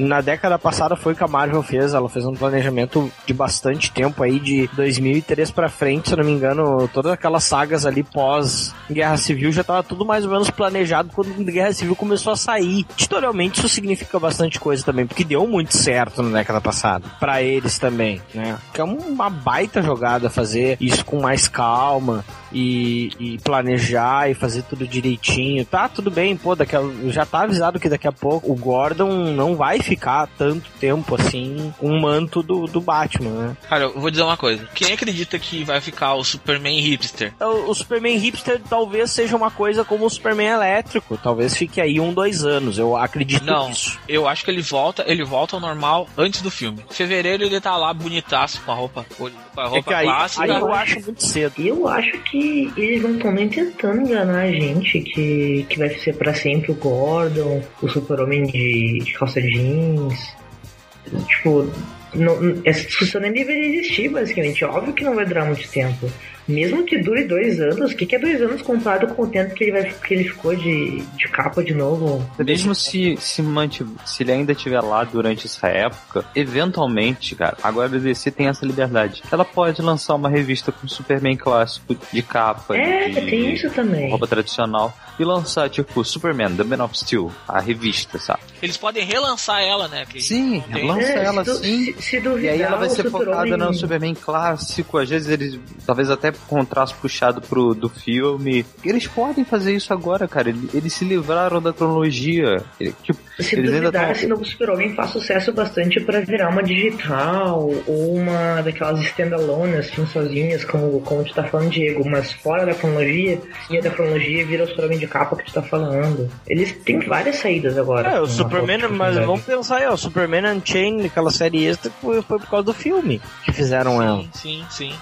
na década passada foi o que a Marvel fez, ela fez um planejamento de bastante tempo aí, de 2003 para frente, se não me engano, todas aquelas sagas ali pós Guerra Civil já tava tudo mais ou menos planejado quando Guerra Civil começou a sair. Editorialmente isso significa bastante coisa também, porque deu muito certo na década passada, para eles também, né? Que é uma baita jogada fazer isso com mais calma e, e planejar e fazer tudo direitinho. Tá, tudo bem, pô, daqui a, já tá avisado que daqui a pouco o Gordon não vai ficar tanto tempo assim com o manto do, do Batman, né? Cara, eu vou dizer uma coisa. Quem acredita que vai ficar o Superman hipster? O, o Superman hipster talvez seja uma coisa como o Superman elétrico. Talvez fique aí um, dois anos. Eu acredito não, nisso. Eu acho que ele volta, ele volta ao normal antes do filme. Em fevereiro ele tá lá bonitaço com a roupa, com a roupa é clássica. Aí, aí eu acho muito cedo. Eu acho que eles não estão nem tentando enganar a gente que, que vai ser para sempre o Gordon, o Super-Homem de, de calça jeans. Tipo, não, essa discussão nem deveria existir, basicamente. Óbvio que não vai durar muito tempo. Mesmo que dure dois anos, o que, que é dois anos comparado com o tempo que ele, vai, que ele ficou de, de capa de novo? Mesmo se, se, mantive, se ele ainda estiver lá durante essa época, eventualmente, cara, agora a DC tem essa liberdade. Ela pode lançar uma revista com Superman clássico de capa. É, de, tem isso também. Roupa tradicional. E lançar, tipo, Superman, The Man of Steel, a revista, sabe? Eles podem relançar ela, né? Que sim, lança é, ela se sim. Se, se duvidar, e aí ela vai ser focada no. Superman clássico. Às vezes eles, talvez até com um traço puxado pro, do filme. Eles podem fazer isso agora, cara. Eles, eles se livraram da cronologia. Tipo, se eles duvidar, ainda esse novo Super-Homem faz sucesso bastante para virar uma digital ou uma daquelas standalone, assim, sozinhas, como, como tu tá falando, Diego, mas fora da cronologia, sim, da cronologia vira o Super-Homem de capa que tu tá falando. Eles têm várias saídas agora. É, o Superman, mas vamos pensar aí, ó, o Superman Unchained, aquela série extra, foi, foi por causa do filme que fizeram sim, ela. Sim, sim.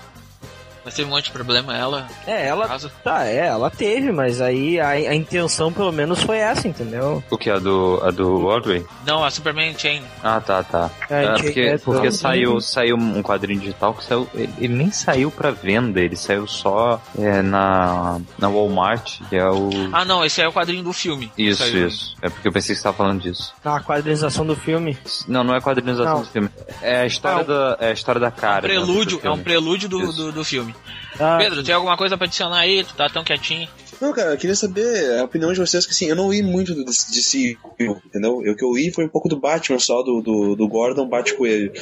Mas teve um monte de problema ela. É, ela. Tá, é, ela teve, mas aí a, a intenção pelo menos foi essa, entendeu? O que? A do, a do Audrey? Não, a Superman Chain. Ah, tá, tá. É, É, porque é, porque saiu, saiu um quadrinho digital que saiu. Ele, ele nem saiu pra venda, ele saiu só é, na, na Walmart, que é o. Ah, não, esse aí é o quadrinho do filme. Isso, Saiu. isso. É porque eu pensei que você tava falando disso. A quadrinização do filme. Não, não é quadrinização Não. do filme. É a história, Ah, da, é a história da cara. dentro do Prelúdio, é um prelúdio do, do, do filme. Ah, Pedro, tem alguma coisa pra adicionar aí? Tu tá tão quietinho. Não, cara, eu queria saber a opinião de vocês, que assim, eu não li muito do DC, entendeu? Eu, o que eu li foi um pouco do Batman só, do, do, do Gordon Bate-Coelho.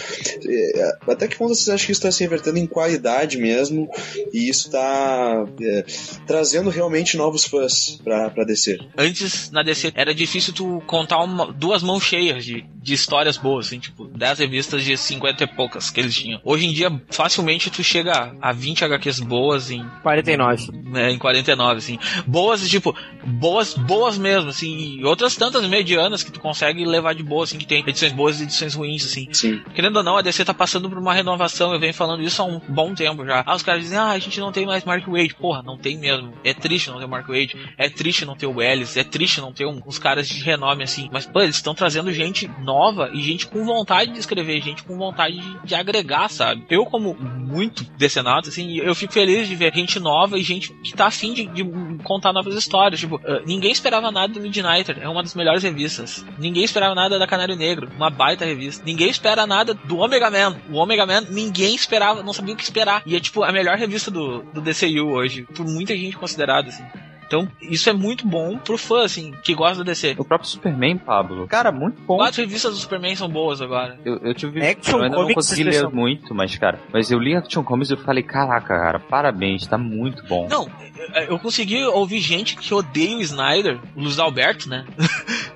É, Até que ponto vocês acham que isso tá se revertendo em qualidade mesmo, e isso tá é, trazendo realmente novos fãs pra, pra DC? Antes, na DC, era difícil tu contar uma- duas mãos cheias de, de histórias boas, assim, tipo, 10 revistas de 50 e poucas que eles tinham. Hoje em dia, facilmente tu chega a 20 HQs boas em 49. né, em 49, assim. Boas, tipo, boas, boas mesmo, assim, e outras tantas medianas que tu consegue levar de boa, assim, que tem edições boas e edições ruins, assim. Sim. Querendo ou não, a DC tá passando por uma renovação, eu venho falando isso há um bom tempo já. Ah, os caras dizem, ah, a gente não tem mais Mark Wade. Porra, não tem mesmo. É triste não ter o Mark Wade, é triste não ter o Ellis, é triste não ter um- uns caras de renome, assim. Mas, pô, eles estão trazendo gente nova e gente com vontade de escrever, gente com vontade de, de agregar, sabe? Eu, como muito decenado, assim, eu fico feliz de ver gente nova e gente que tá afim de, de contar novas histórias. Tipo, eh, ninguém esperava nada do Midnighter, é uma das melhores revistas. Ninguém esperava nada da Canário Negro, uma baita revista. Ninguém espera nada do Omega Man. O Omega Man, ninguém esperava, não sabia o que esperar. E é tipo a melhor revista do, do DCU hoje, por muita gente considerada, assim. Então, isso é muito bom pro fã, assim, que gosta da DC. O próprio Superman, Pablo. Cara, muito bom. Quatro revistas do Superman são boas agora. Eu, eu tive. Action eu ainda não consegui ler especial. muito, mas, cara. Mas eu li Action Comics e eu falei, caraca, cara, parabéns, tá muito bom. Não, eu- eu consegui ouvir gente que odeia o Snyder, o Luiz Alberto, né?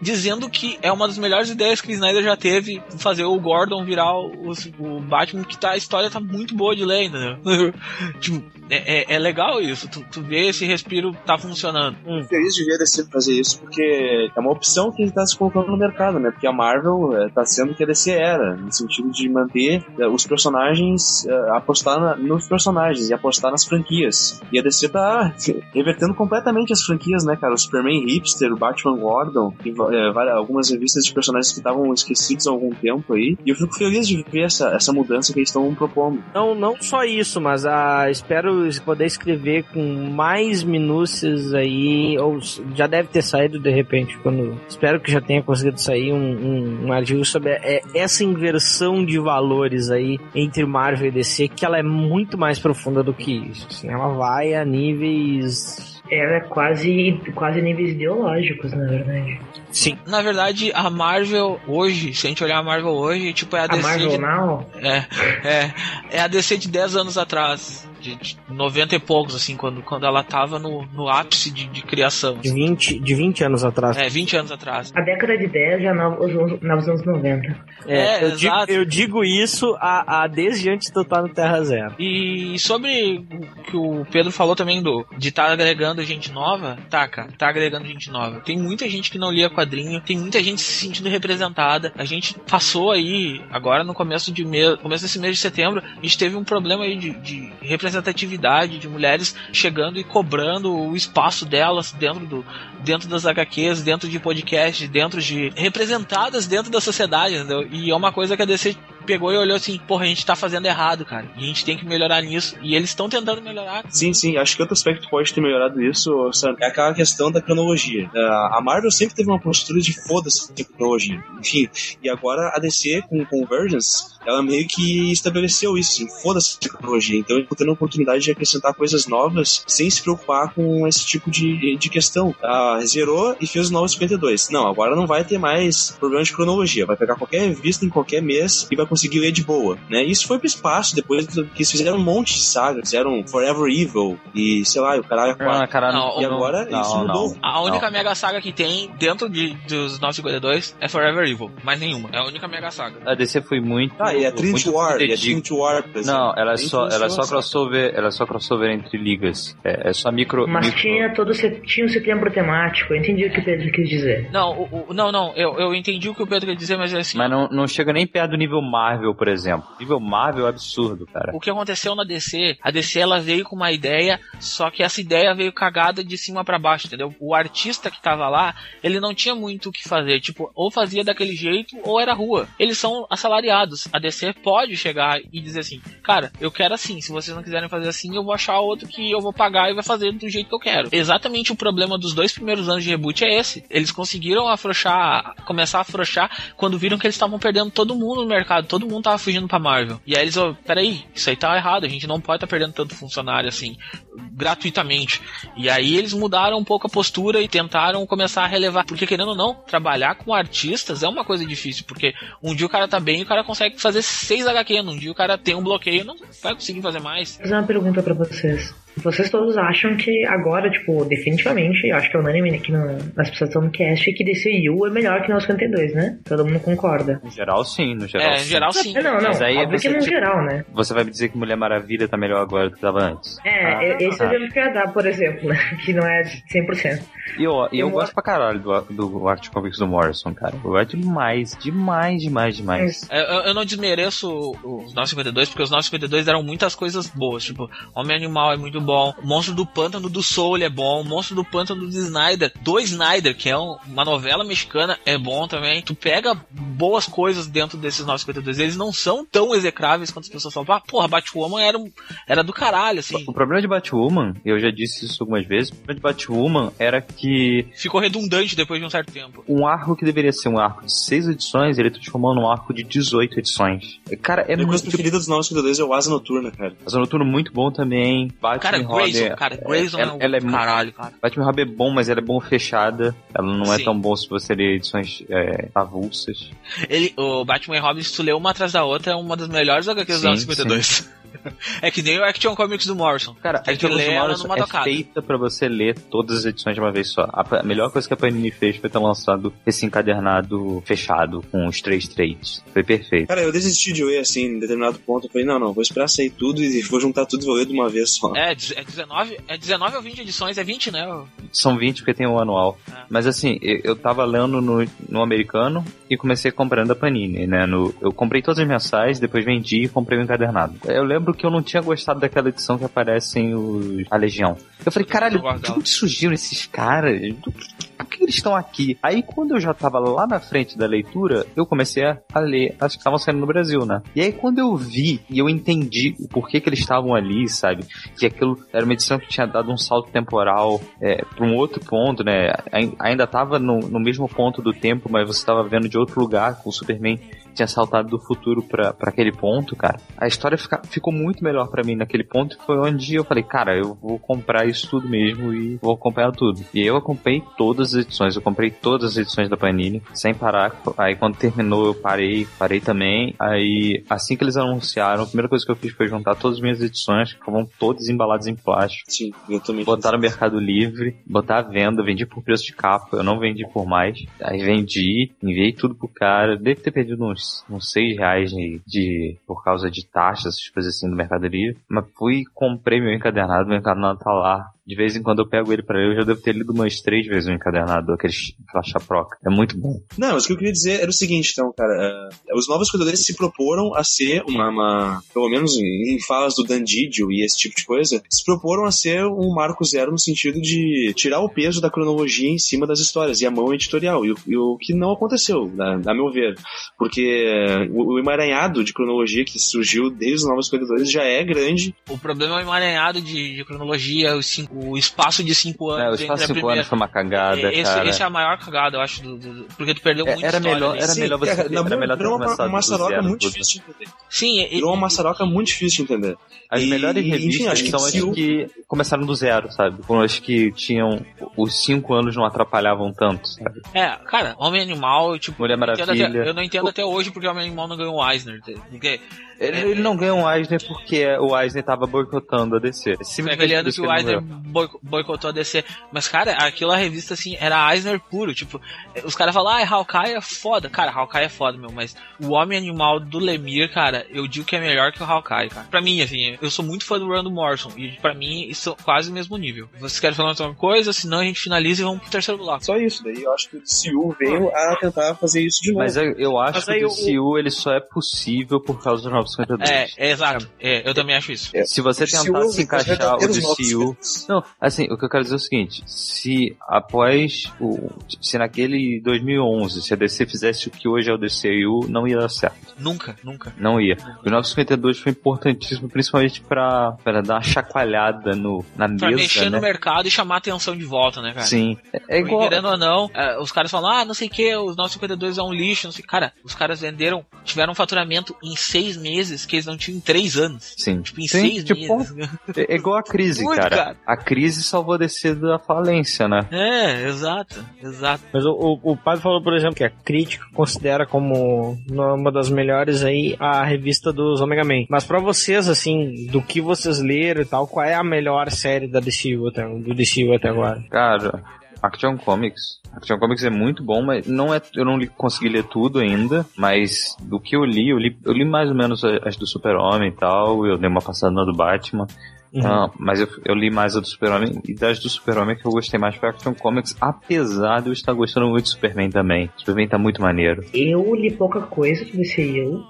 dizendo que é uma das melhores ideias que o Snyder já teve fazer o Gordon virar o, o Batman, que tá, a história tá muito boa de ler, entendeu? tipo, é, é, é legal isso, tu, tu vê esse respiro tá funcionando. feliz de ver DC fazer isso, porque é uma opção que ele tá se colocando no mercado, né? Porque a Marvel eh, tá sendo o que a DC era, no sentido de manter eh, os personagens, eh, apostar na- nos personagens e apostar nas franquias. E a DC tá revertendo completamente as franquias, né, cara? O Superman Hipster, o Batman Gordon, tem eh, várias- algumas revistas de personagens que estavam esquecidos há algum tempo aí. E eu fico feliz de ver essa, essa mudança que eles estão propondo. Não, não só isso, mas ah, espero poder escrever com mais minúcias aí, ou já deve ter saído de repente, quando espero que já tenha conseguido sair um, um, um artigo sobre é, essa inversão de valores aí entre Marvel e DC, que ela é muito mais profunda do que isso. assim, ela vai a níveis. Ela é quase, quase níveis ideológicos, na verdade. Sim. Na verdade, a Marvel hoje, se a gente olhar a Marvel hoje, tipo, é a, A DC Marvel de, Now, é, é, é a DC de 10 anos atrás, de, de 90 e poucos, assim, quando, quando ela tava no, no ápice de, de criação. De 20, de 20 anos atrás. É, 20 anos atrás. a década de 10 já é nos anos 90. É, eu, digo, exato. eu digo isso a, a desde antes de eu estar no Terra Zero. E sobre o que o Pedro falou também do de estar agregando gente nova, tá, cara, tá agregando gente nova. Tem muita gente que não lia quadrinho, tem muita gente se sentindo representada. A gente passou aí, agora no começo de mês, começo desse mês de setembro, a gente teve um problema aí de, de representatividade de mulheres chegando e cobrando o espaço delas dentro, do, dentro das HQs, dentro de podcasts, dentro de. representadas dentro da sociedade, entendeu? E é uma coisa que a DC pegou e olhou assim, porra, a gente tá fazendo errado, cara. E a gente tem que melhorar nisso. E eles estão tentando melhorar. Sim, sim. Acho que outro aspecto pode ter melhorado isso, sabe, é aquela questão da cronologia. A Marvel sempre teve uma postura de foda-se a cronologia. Enfim, e agora a DC com Convergence, ela meio que estabeleceu isso, assim, foda-se a cronologia. Então, tá tendo a oportunidade de acrescentar coisas novas sem se preocupar com esse tipo de, de questão. Ah, zerou e fez o novo 52. Não, agora não vai ter mais problema de cronologia. Vai pegar qualquer revista em qualquer mês e vai conseguir ler de boa, né? Isso foi pro espaço depois que eles fizeram um monte de saga, fizeram Forever Evil e sei lá, o caralho não, cara, não, e agora não, isso mudou. A única mega saga que tem dentro de, dos 952 é Forever Evil, mais nenhuma. É a única mega saga. A DC foi muito. Ah, e a Trinity War, e a Trinity War, Não, ela é só, ela é só crossover, ela é só crossover entre ligas. É, é só micro. Mas micro... tinha todo tinha um setembro temático. Eu entendi o que o Pedro quis dizer. Não, o, o, não, não. Eu, eu entendi o que o Pedro quis dizer, mas é assim. Mas não, não chega nem perto do nível Marvel, por exemplo. Nível Marvel é absurdo, cara. O que aconteceu na DC? A DC ela veio com uma ideia, só que essa ideia veio cagada de cima para baixo, entendeu? O artista que tava lá, ele não tinha muito o que fazer. Tipo, ou fazia daquele jeito, ou era rua. Eles são assalariados. A DC pode chegar e dizer assim, cara, eu quero assim. Se vocês não quiserem fazer assim, eu vou achar outro que eu vou pagar e vai fazer do jeito que eu quero. Exatamente o problema dos dois primeiros anos de reboot é esse. Eles conseguiram afrouxar, começar a afrouxar quando viram que eles estavam perdendo todo mundo no mercado. Todo mundo tava fugindo pra Marvel. E aí eles, oh, peraí, isso aí tá errado, a gente não pode estar tá perdendo tanto funcionário assim, gratuitamente. E aí eles mudaram um pouco a postura e tentaram começar a relevar. Porque querendo ou não, trabalhar com artistas é uma coisa difícil, porque um dia o cara tá bem e o cara consegue fazer seis HQ, um dia o cara tem um bloqueio não vai conseguir fazer mais. Vou fazer uma pergunta para vocês. Vocês todos acham que agora, tipo, definitivamente, eu acho que é unânime aqui no, nas pessoas do cast que DCU é melhor que no 52, né? Todo mundo concorda. No geral, sim. No geral, é, sim. geral, sim. Não, não, Mas aí óbvio que no tipo, geral, né? Você vai me dizer que Mulher Maravilha tá melhor agora do que tava antes. É, ah, esse ah. exemplo que eu ia dar, por exemplo, né? Que não é 100%. E eu, e eu gosto pra caralho do, do Art Comics do Morrison, cara. Eu gosto demais, demais, demais, demais. É, eu, eu, não desmereço os 952, porque os 952 deram muitas coisas boas. Tipo, Homem Animal é muito bom, Monstro do Pântano do Soul é bom, Monstro do Pântano do Snyder, do Snyder, que é um, uma novela mexicana, é bom também. Tu pega boas coisas dentro desses 952, eles não são tão execráveis quanto as pessoas falam. Ah, porra, Batwoman era, era do caralho, assim. O problema de Batwoman, eu já disse isso algumas vezes, o problema de Batwoman era que... Ficou redundante depois de um certo tempo. Um arco que deveria ser um arco de 6 edições, ele transformou num arco de 18 edições. Cara, é Minha coisa preferida dos 952 é o Asa Noturna, cara. Asa Noturna muito bom também. Batman cara, Grayson, cara, Grayson ela, é, ela é caralho, cara. Batman Robin é bom, mas ela é bom fechada. Ela não é Sim. é tão bom se você ler edições é, avulsas. Ele, o Batman e Robin, se tu lê uma atrás da outra, é uma das melhores HQs dos anos 52. é que nem o Action Comics do Morrison. Cara, a Action Comics do Morrison é tocada. feita pra você ler todas as edições de uma vez só. A melhor coisa que a Panini fez foi ter lançado esse encadernado fechado com os três trades. Foi perfeito. Cara, eu desisti de ler assim, em determinado ponto. Eu falei, não, não, vou esperar sair tudo e vou juntar tudo e vou ler de uma vez só. É, é 19, é 19 ou 20 edições, é 20, né? São 20 porque tem o anual. É. Mas assim, eu, eu tava lendo no, no americano e comecei comprando a Panini, né? No, eu comprei todas as mensais, depois vendi e comprei o encadernado. Eu lembro que eu não tinha gostado daquela edição que aparecem os, a Legião. Eu falei, caralho, de onde surgiram esses caras? Por que eles estão aqui? Aí quando eu já tava lá na frente da leitura, eu comecei a, ler as que estavam saindo no Brasil, né? E aí quando eu vi e eu entendi o porquê que eles estavam ali, sabe? Que aquilo era uma edição que tinha dado um salto temporal é, para um outro ponto, né? Ainda tava no, no mesmo ponto do tempo, mas você estava vendo de outro lugar com o Superman tinha saltado do futuro para aquele ponto, cara. A história fica, ficou muito melhor para mim naquele ponto. Foi onde eu falei, cara, eu vou comprar isso tudo mesmo e vou acompanhar tudo. E eu acompanhei todas as edições. Eu comprei todas as edições da Panini, sem parar. Aí quando terminou, eu parei, parei também. Aí, assim que eles anunciaram, a primeira coisa que eu fiz foi juntar todas as minhas edições, que estavam todas embaladas em plástico. Sim, eu também. Botar no Mercado Livre, botar à venda, vendi por preço de capa, eu não vendi por mais. Aí vendi, enviei tudo pro cara. Deve ter perdido uns uns, 6 reais de, de, por causa de taxas, essas coisas assim do Mercado Livre. Mas fui comprei meu encadernado, meu encadernado tá lá De vez em quando eu pego ele pra ler, eu já devo ter lido umas três vezes o encadernado, aquele, aquela chaproca. É muito bom. Não, mas o que eu queria dizer era o seguinte, então, cara. é, os Novos Cuidadores se proporam a ser uma, uma- pelo menos em, em falas do Dan Didio e esse tipo de coisa, se proporam a ser um marco zero no sentido de tirar o peso da cronologia em cima das histórias e a mão editorial. E, o- e o que não aconteceu, na, a meu ver. Porque o, o emaranhado de cronologia que surgiu desde os Novos Cuidadores já é grande. O problema é o emaranhado de, de cronologia, o, cinco- o espaço de cinco É, o anos espaço cinco primeira. anos foi uma cagada, esse, cara. esse é a maior cagada, eu acho, do, do- do- porque tu perdeu É, muita era melhor- ali. era Sim, melhor você na era minha- melhor ter virou uma, maçaroca muito tudo. difícil de entender. Sim, e- Virou uma maçaroca muito difícil de entender. As E, melhores enfim, revistas acho que são as o- que começaram do zero, sabe? Foram as que tinham. Os cinco anos não atrapalhavam tanto, sabe? É, cara, Homem Animal, tipo, Mulher eu não entendo Maravilha. até- eu não entendo até hoje porque Homem Animal não ganhou o Eisner. Porque Ele, ele não ganhou o Eisner porque o Eisner tava boicotando a DC. Simplesmente ano por isso que o ele Eisner ganhou. Boi- boicotou a DC. Mas, cara, aquela revista, assim, era Eisner puro. Tipo, os caras falam, ah, Hawkeye é foda. Cara, Hawkeye é foda, meu. Mas o Homem Animal do Lemire, cara, eu digo que é melhor que o Hawkeye, cara. Pra mim, assim, eu sou muito fã do Randall Morrison. E pra mim, isso é quase o mesmo nível. Vocês querem falar mais alguma coisa? Senão a gente finaliza e vamos pro terceiro bloco. Só isso, daí eu acho que o DCU veio a tentar fazer isso de novo. Mas eu, eu acho Mas que aí o o- DCU ele só é possível por causa dos 952. É, é exato. É, eu também acho isso. É, Se você O DCU, tentar se encaixar o DCU. cuidadores. Não, assim, o que eu quero dizer é o seguinte: se após o. Se naquele 2011, se a DC fizesse o que hoje é o DCU, não ia dar certo. Nunca, nunca. Não ia. O 952 foi importantíssimo, principalmente pra, pra dar uma chacoalhada no, na Pra mesa. mexer né? no mercado e chamar a atenção de volta, né, cara? Sim. É, é igual. Querendo ou não, é, os caras falam, ah, não sei o que, os 952 é um lixo, não sei. Cara, os caras venderam, tiveram um faturamento em seis meses que eles não tinham em três anos. Sim. Tipo, em Sim, seis tipo, meses. É é igual a crise, Muito, cara. cara. A crise salvou a DC da falência, né? É, exato, exato. Mas o, o, o padre falou, por exemplo, que a crítica considera como uma das melhores aí a revista dos Omega Man. Mas pra vocês, assim, do que vocês leram e tal, qual é a melhor série da DCU até, do DCU até agora? Cara, Action Comics. Action Comics é muito bom, mas não é, eu não li- consegui ler tudo ainda, mas do que eu li, eu li, eu li mais ou menos as do Super-Homem e tal, eu dei uma passada na do Batman. Ah, mas eu, eu li mais a do Super-Homem e das do Super-Homem que eu gostei mais foi Action Comics, apesar de eu estar gostando muito do Superman também. Superman tá muito maneiro. Eu li pouca coisa de DCU. Eu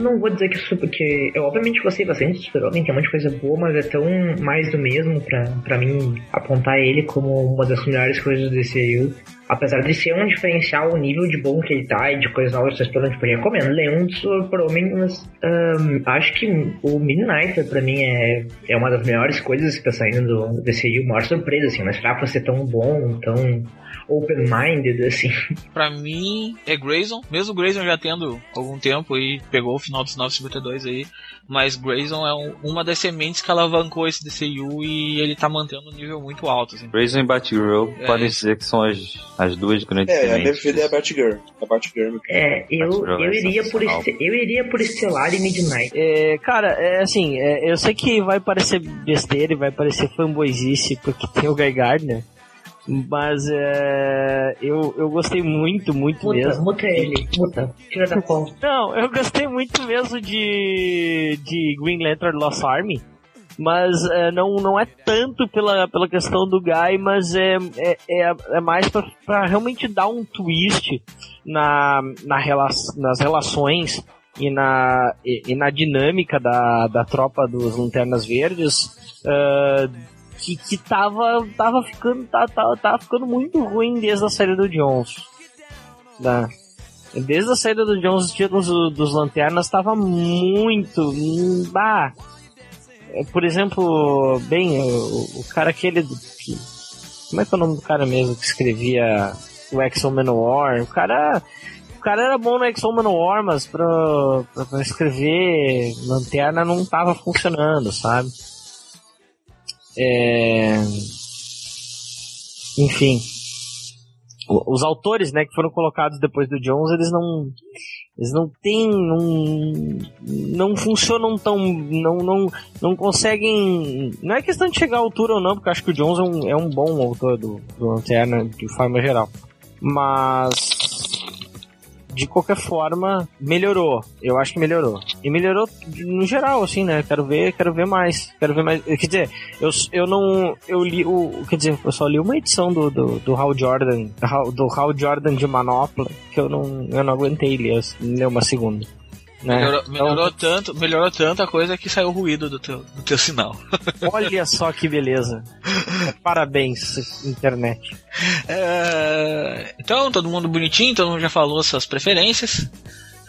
não vou dizer que isso porque eu obviamente gostei bastante do Super-Homem, tem um monte de coisa boa, mas é tão mais do mesmo pra, pra mim apontar ele como uma das melhores coisas do DCU. Apesar de ser um diferencial, o nível de bom que ele tá e de coisas novas que estão tipo, eu recomendo ler um do Super-Homem, mas ahn, acho que o Midnight pra mim é, é uma das melhores coisas que tá saindo do DCU, maior surpresa, assim, não esperava ser tão bom, tão open-minded, assim. Pra mim, é Grayson. Mesmo Grayson já tendo algum tempo e pegou o final dos 952 aí. Mas Grayson é um- uma das sementes que alavancou esse DCU e ele tá mantendo um nível muito alto, assim. Grayson e Batgirl É podem dizer que são as, as duas grandes É, a minha sementes. preferida é a Batgirl. A Batgirl. É, eu, Batgirl eu, é iria por eu iria por Estelar e Midnight. É, cara, é assim, é, eu sei que vai parecer besteira e vai parecer fanboyzice porque tem o Guy Gardner, mas é, eu, eu gostei muito, muito Muta, mesmo. muta ele, muta. Tira da conta. Não, eu gostei muito mesmo de, de Green Lantern Lost Army. Mas é, não, não é tanto pela, pela questão do Guy, mas é, é, é, é mais pra, pra realmente dar um twist na, na rela nas relações e na, e, e na dinâmica da, da tropa dos Lanternas Verdes. ah, que, que tava, tava, ficando, tá, tá, tava ficando muito ruim desde a saída do Jones. Da, Desde a saída do Jones, os títulos do- dos Lanternas estava muito. Bah. É, Por exemplo, bem, o, o cara aquele. Que, como é que é o nome do cara mesmo que escrevia o Exo Manowar? O cara. O cara era bom no Exo Manowar, mas pra, pra, pra escrever Lanterna não tava funcionando, sabe? É. Enfim os autores, né, que foram colocados depois do Jones, eles não eles não têm não, não funcionam tão não, não não conseguem não é questão de chegar à altura ou não, porque acho que o Jones é um, é um bom autor do, do Lanterna de forma geral. Mas de qualquer forma, melhorou. Eu acho que melhorou. E melhorou no geral, assim, né? Quero ver, quero ver mais. Quero ver mais. Quer dizer, eu, eu não. Eu li o. Quer dizer, eu só li uma edição do, do, do Hal Jordan. Do Hal Jordan de Manopla, que eu não, eu não aguentei ler, ler uma segunda. Né? Melhorou, Então, melhorou tanto, melhorou tanto a coisa que saiu o ruído do teu, do teu sinal. Olha só que beleza. Parabéns, internet. É, então, todo mundo bonitinho, todo mundo já falou suas preferências.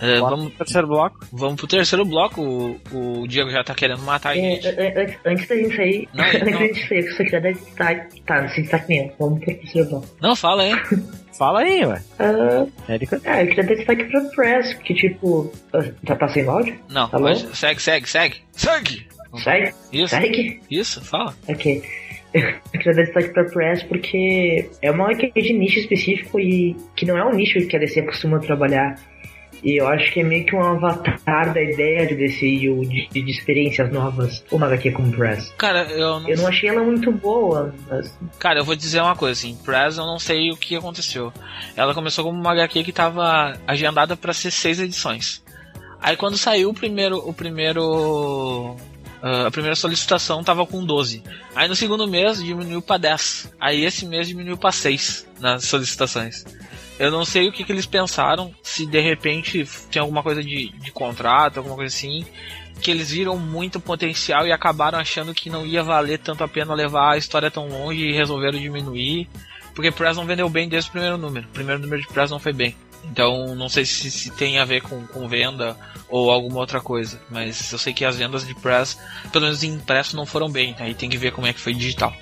É, vamos, pro terceiro bloco. vamos pro terceiro bloco. O, o Diego já tá querendo matar a É, gente. é, é, antes da gente sair, Não, antes não. da gente sair, eu só queria dar destaque. Tá, sem destaque nenhum. Vamos pro terceiro bloco. Não, fala aí. Fala aí, ué. Ah, Érica. ah, eu queria dar destaque pra Press, que tipo. ah, Já tá sem áudio? Não, Tá mas bom. segue, segue, segue. Segue! Segue? Isso, Segue? isso, fala. Ok. Eu queria dar destaque pra Press porque é uma HQ de nicho específico e que não é um nicho que a DC costuma trabalhar. E eu acho que é meio que um avatar da ideia de DCU, de, de experiências novas, uma HQ como Press. Cara, eu não Eu não achei ela muito boa, mas Cara, eu vou dizer uma coisa, assim, Press eu não sei o que aconteceu. Ela começou como uma HQ que tava agendada pra ser seis edições. Aí quando saiu o primeiro, o primeiro, ah, a primeira solicitação tava com 12. Aí no segundo mês diminuiu pra 10. Aí esse mês diminuiu pra 6 nas solicitações. Eu não sei o que, que eles pensaram, se de repente tem alguma coisa de, de contrato, alguma coisa assim, que eles viram muito potencial e acabaram achando que não ia valer tanto a pena levar a história tão longe e resolveram diminuir. Porque Press não vendeu bem desde o primeiro número. O primeiro número de Press não foi bem. Então não sei se, se tem a ver com, com venda ou alguma outra coisa. Mas eu sei que as vendas de Press, pelo menos em impresso, não foram bem. Aí tem que ver como é que foi digital.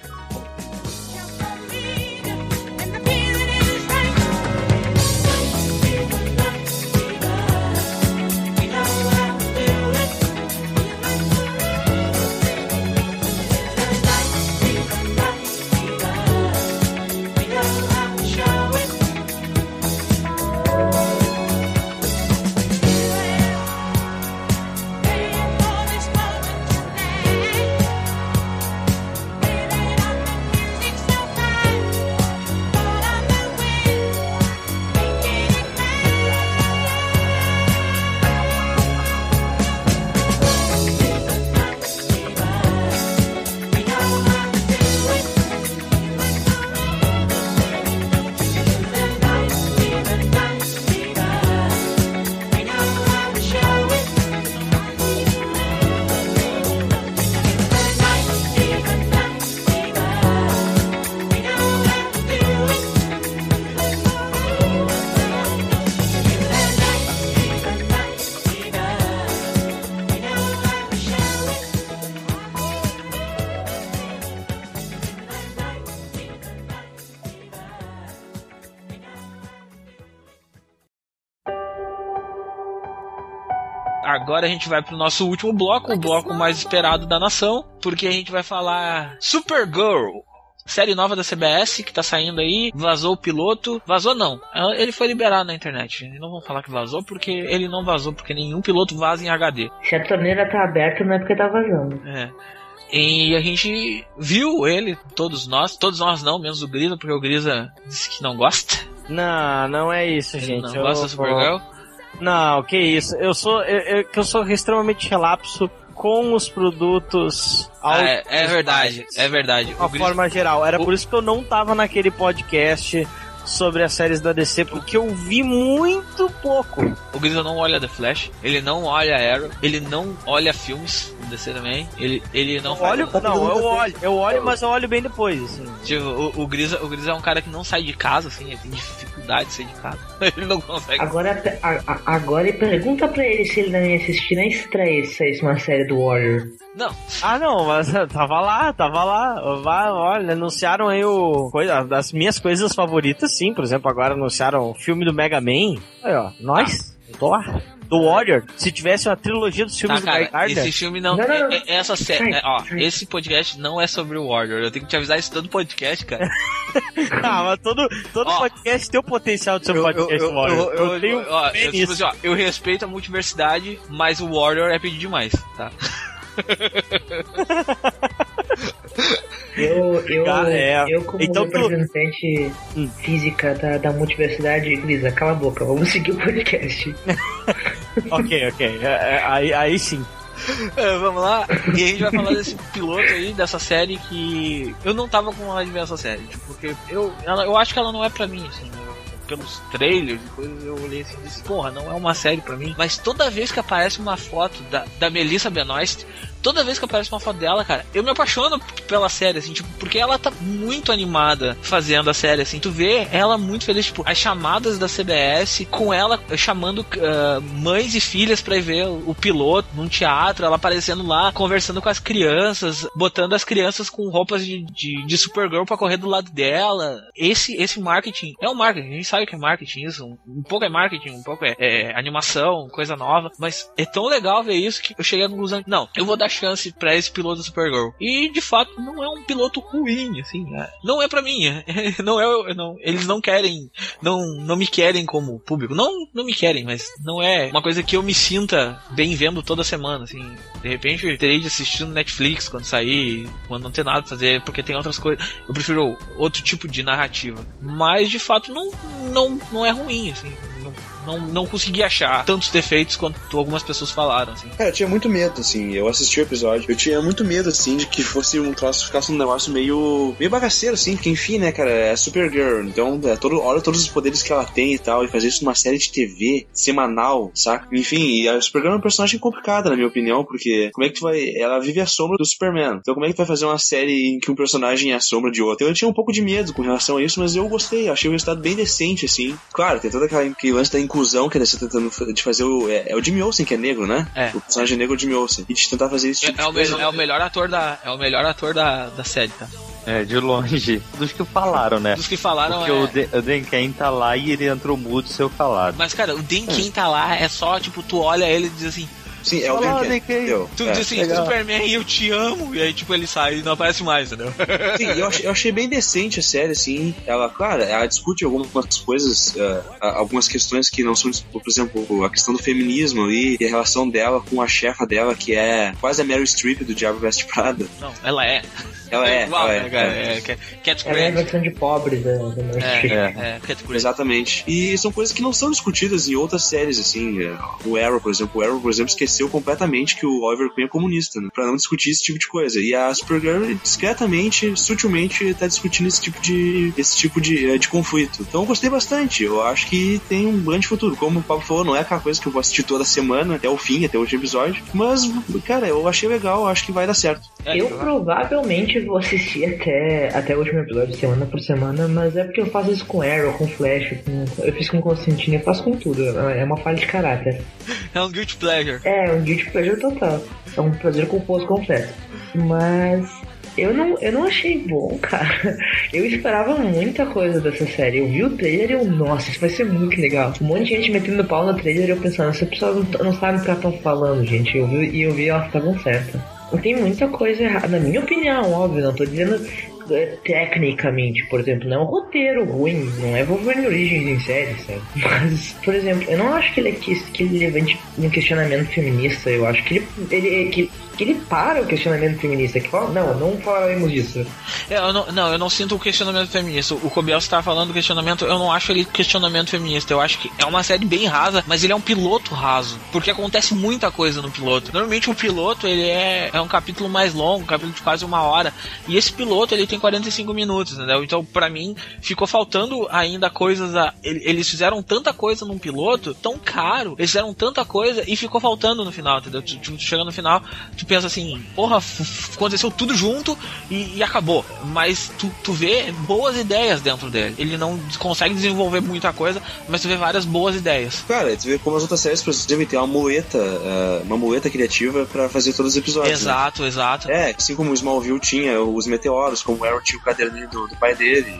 Agora a gente vai pro nosso último bloco, o bloco mais esperado da nação, porque a gente vai falar Supergirl. Série nova da CBS que tá saindo aí, vazou o piloto. Vazou não, ele foi liberado na internet. Não vamos falar que vazou porque ele não vazou, porque nenhum piloto vaza em HD. se a torneira tá aberta não é porque tá vazando. É. E a gente viu ele, todos nós, todos nós não, menos o Grisa, porque o Grisa disse que não gosta. Não, não é isso, Ele gente. não Eu gosta da vou- Supergirl. Não, que isso. Eu sou eu, eu- que eu sou extremamente relapso com os produtos Ah, é, é verdade, é verdade. De uma forma geral. Era o- por isso que eu não tava naquele podcast sobre as séries da DC, porque eu vi muito pouco. O Grisa não olha The Flash, ele não olha Arrow, ele não olha filmes DC também, ele, ele não Eu olho, faz. não, eu olho, eu olho, mas eu olho bem depois, assim. Tipo, o, o, Grisa, o Grisa é um cara que não sai de casa, assim, ele tem dificuldade de sair de casa. ele não consegue. Agora, a- a- agora pergunta pra ele se ele não ia assistir na estreia se saísse uma série do Warrior. Não, Ah, não, mas tava lá, tava lá. Vai, olha, anunciaram aí o. Coisa, das minhas coisas favoritas, sim. Por exemplo, agora anunciaram o filme do Mega Man. Aí, ó, nós, eu tô lá. Do Warrior, se tivesse uma trilogia dos filmes tá, do Guy cara, Gardner. esse filme não. Não, não, não. é- é- essa série. É, ó, esse podcast não é sobre o Warrior. Eu tenho que te avisar isso todo podcast, cara. Ah, mas todo, todo Ó. podcast tem o potencial de ser um podcast eu, Warrior. eu, eu, tenho ó, eu, tipo assim, ó, eu respeito a multiversidade, mas o Warrior é pedir demais, tá? Eu, eu, Cara, é. eu como Então tu- representante Hum. física da, da multiversidade, Grisa, cala a boca, vamos seguir o podcast. ok, ok. É, é, aí, aí sim. É, vamos lá. E a gente vai falar desse piloto aí, dessa série que eu não tava com vontade de ver essa série. Tipo, porque eu, ela- eu acho que ela não é pra mim, assim. eu- pelos trailers e coisas, eu olhei assim e disse, porra, não é uma série pra mim. Mas toda vez que aparece uma foto da, da Melissa Benoist, toda vez que aparece uma foto dela, cara, eu me apaixono pela série, assim, tipo, porque ela tá muito animada fazendo a série, assim. Tu vê ela muito feliz, tipo, as chamadas da CBS com ela chamando ah, mães e filhas pra ir ver o, o piloto num teatro, ela aparecendo lá, conversando com as crianças, botando as crianças com roupas de, de, de Supergirl pra correr do lado dela. Esse, esse marketing é um marketing, a gente sabe que é marketing isso, um, um pouco é marketing, um pouco é, é animação, coisa nova, mas é tão legal ver isso que eu cheguei à conclusão, não, eu vou dar chance pra esse piloto da Supergirl. E de fato não é um piloto ruim, assim, é- não é pra mim, é- não é, não, eles não querem, não, não me querem como público, não, não me querem, mas não é uma coisa que eu me sinta bem vendo toda semana, assim, de repente eu terei de assistir no Netflix quando sair, quando não ter nada pra fazer, porque tem outras coisas, eu prefiro outro tipo de narrativa, mas de fato não, não, não é ruim, assim, não, não, não consegui achar tantos defeitos quanto algumas pessoas falaram, assim. Cara, eu tinha muito medo, assim. Eu assisti o episódio. Eu tinha muito medo, assim, de que fosse um troço, ficasse um negócio meio. meio bagaceiro, assim, porque enfim, né, cara, é Supergirl. Então, é todo, olha todos os poderes que ela tem e tal. E fazer isso numa série de TV semanal, saca? Enfim, e a Supergirl é uma personagem complicada, na minha opinião, porque como é que tu vai. Ela vive a sombra do Superman. Então, como é que tu vai fazer uma série em que um personagem é a sombra de outro? Eu tinha um pouco de medo com relação a isso, mas eu gostei. Achei o resultado bem decente, assim. Claro, tem toda aquela lance da inclusão que eles estão tentando de fazer o. É, é o Jimmy Olsen que é negro, né? É. O personagem negro é o Jimmy Olsen. E de tentar fazer esse É, tipo é de o coisa. melhor, é o melhor ator da é o melhor ator da, da série, tá? É, de longe. Dos que falaram, né? Dos que falaram Porque é... o, Dan, o Dan Ken tá lá e ele entrou mudo, seu calado. Mas cara, o Den quem tá lá é só tipo tu olha ele e diz assim, Sim, é o Fala, Dan Ken, Dan Ken. entendeu? tu É. diz assim, legal. Superman, eu te amo, e aí tipo ele sai e não aparece mais, entendeu? Sim, eu achei, eu achei bem decente a série, assim. Ela, claro, ela discute algumas coisas, eh, algumas questões que não são, por exemplo, a questão do feminismo ali, e a relação dela com a chefa dela, que é quase a Meryl Streep do Diabo Veste Prada. Não, ela é. Ela é, igual, ela é, né, cara? é. É, Cat- Cat Ela é a versão de pobre da, da Meryl É, Streep. é, Cat. Exatamente. E são coisas que não são discutidas em outras séries, assim. eh, O Arrow, por exemplo. O Arrow, por exemplo, esqueceu completamente que o Oliver Queen é comunista, né? Pra não discutir esse tipo de coisa. E a Supergirl, discretamente, sutilmente, tá discutindo esse tipo de, esse tipo de, eh, de conflito. Então eu gostei bastante. Eu acho que tem um grande futuro. Como o Pablo falou, não é aquela coisa que eu vou assistir toda semana, até o fim, até o último episódio. Mas, cara, eu achei legal, acho que vai dar certo. É, Eu provavelmente vou assistir até, até o último episódio, semana por semana, mas é porque eu faço isso com Arrow, com Flash, com, eu fiz com Constantine, eu faço com tudo. É uma falha de caráter. é um guilty pleasure. É, um guilty total. É um prazer culposo completo. Mas eu não, eu não achei bom, cara. Eu esperava muita coisa dessa série. Eu vi o trailer e eu, nossa, isso vai ser muito legal. Um monte de gente metendo pau no trailer e eu pensando, essa pessoa não, tá- não sabe o que elas estão falando, gente. Eu vi, e eu vi elas estavam certas. Não tem muita coisa errada, na minha opinião, óbvio, não tô dizendo é, tecnicamente, por exemplo, não é um roteiro ruim, não é Wolverine Origins em série, sabe? Mas, por exemplo, eu não acho que ele, que, que ele levante um questionamento feminista, eu acho que ele, ele, que, que ele para o questionamento feminista, que fala, não, não falaremos disso. É, eu não, não, eu não sinto o questionamento feminista. O Cobiel está falando do questionamento, eu não acho ele questionamento feminista. Eu acho que é uma série bem rasa, mas ele é um piloto raso. Porque acontece muita coisa no piloto. Normalmente o piloto, ele é, é um capítulo mais longo, um capítulo de quase uma hora. E esse piloto, ele tem 45 minutos, entendeu? Então, pra mim, ficou faltando ainda coisas. A, ele- eles fizeram tanta coisa num piloto, tão caro. Eles fizeram tanta coisa e ficou faltando no final, entendeu? Tu, tu chega no final, tu pensa assim, porra, aconteceu tudo junto e, e acabou. Mas tu, tu vê boas ideias dentro dele. Ele não consegue desenvolver muita coisa, mas tu vê várias boas ideias. Cara, tu vê como as outras séries, por exemplo, tem uma muleta, eh, uma muleta criativa pra fazer todos os episódios. né? Exato, exato. É, assim como o Smallville tinha os meteoros, como o Arrow tinha o caderninho do, do pai dele.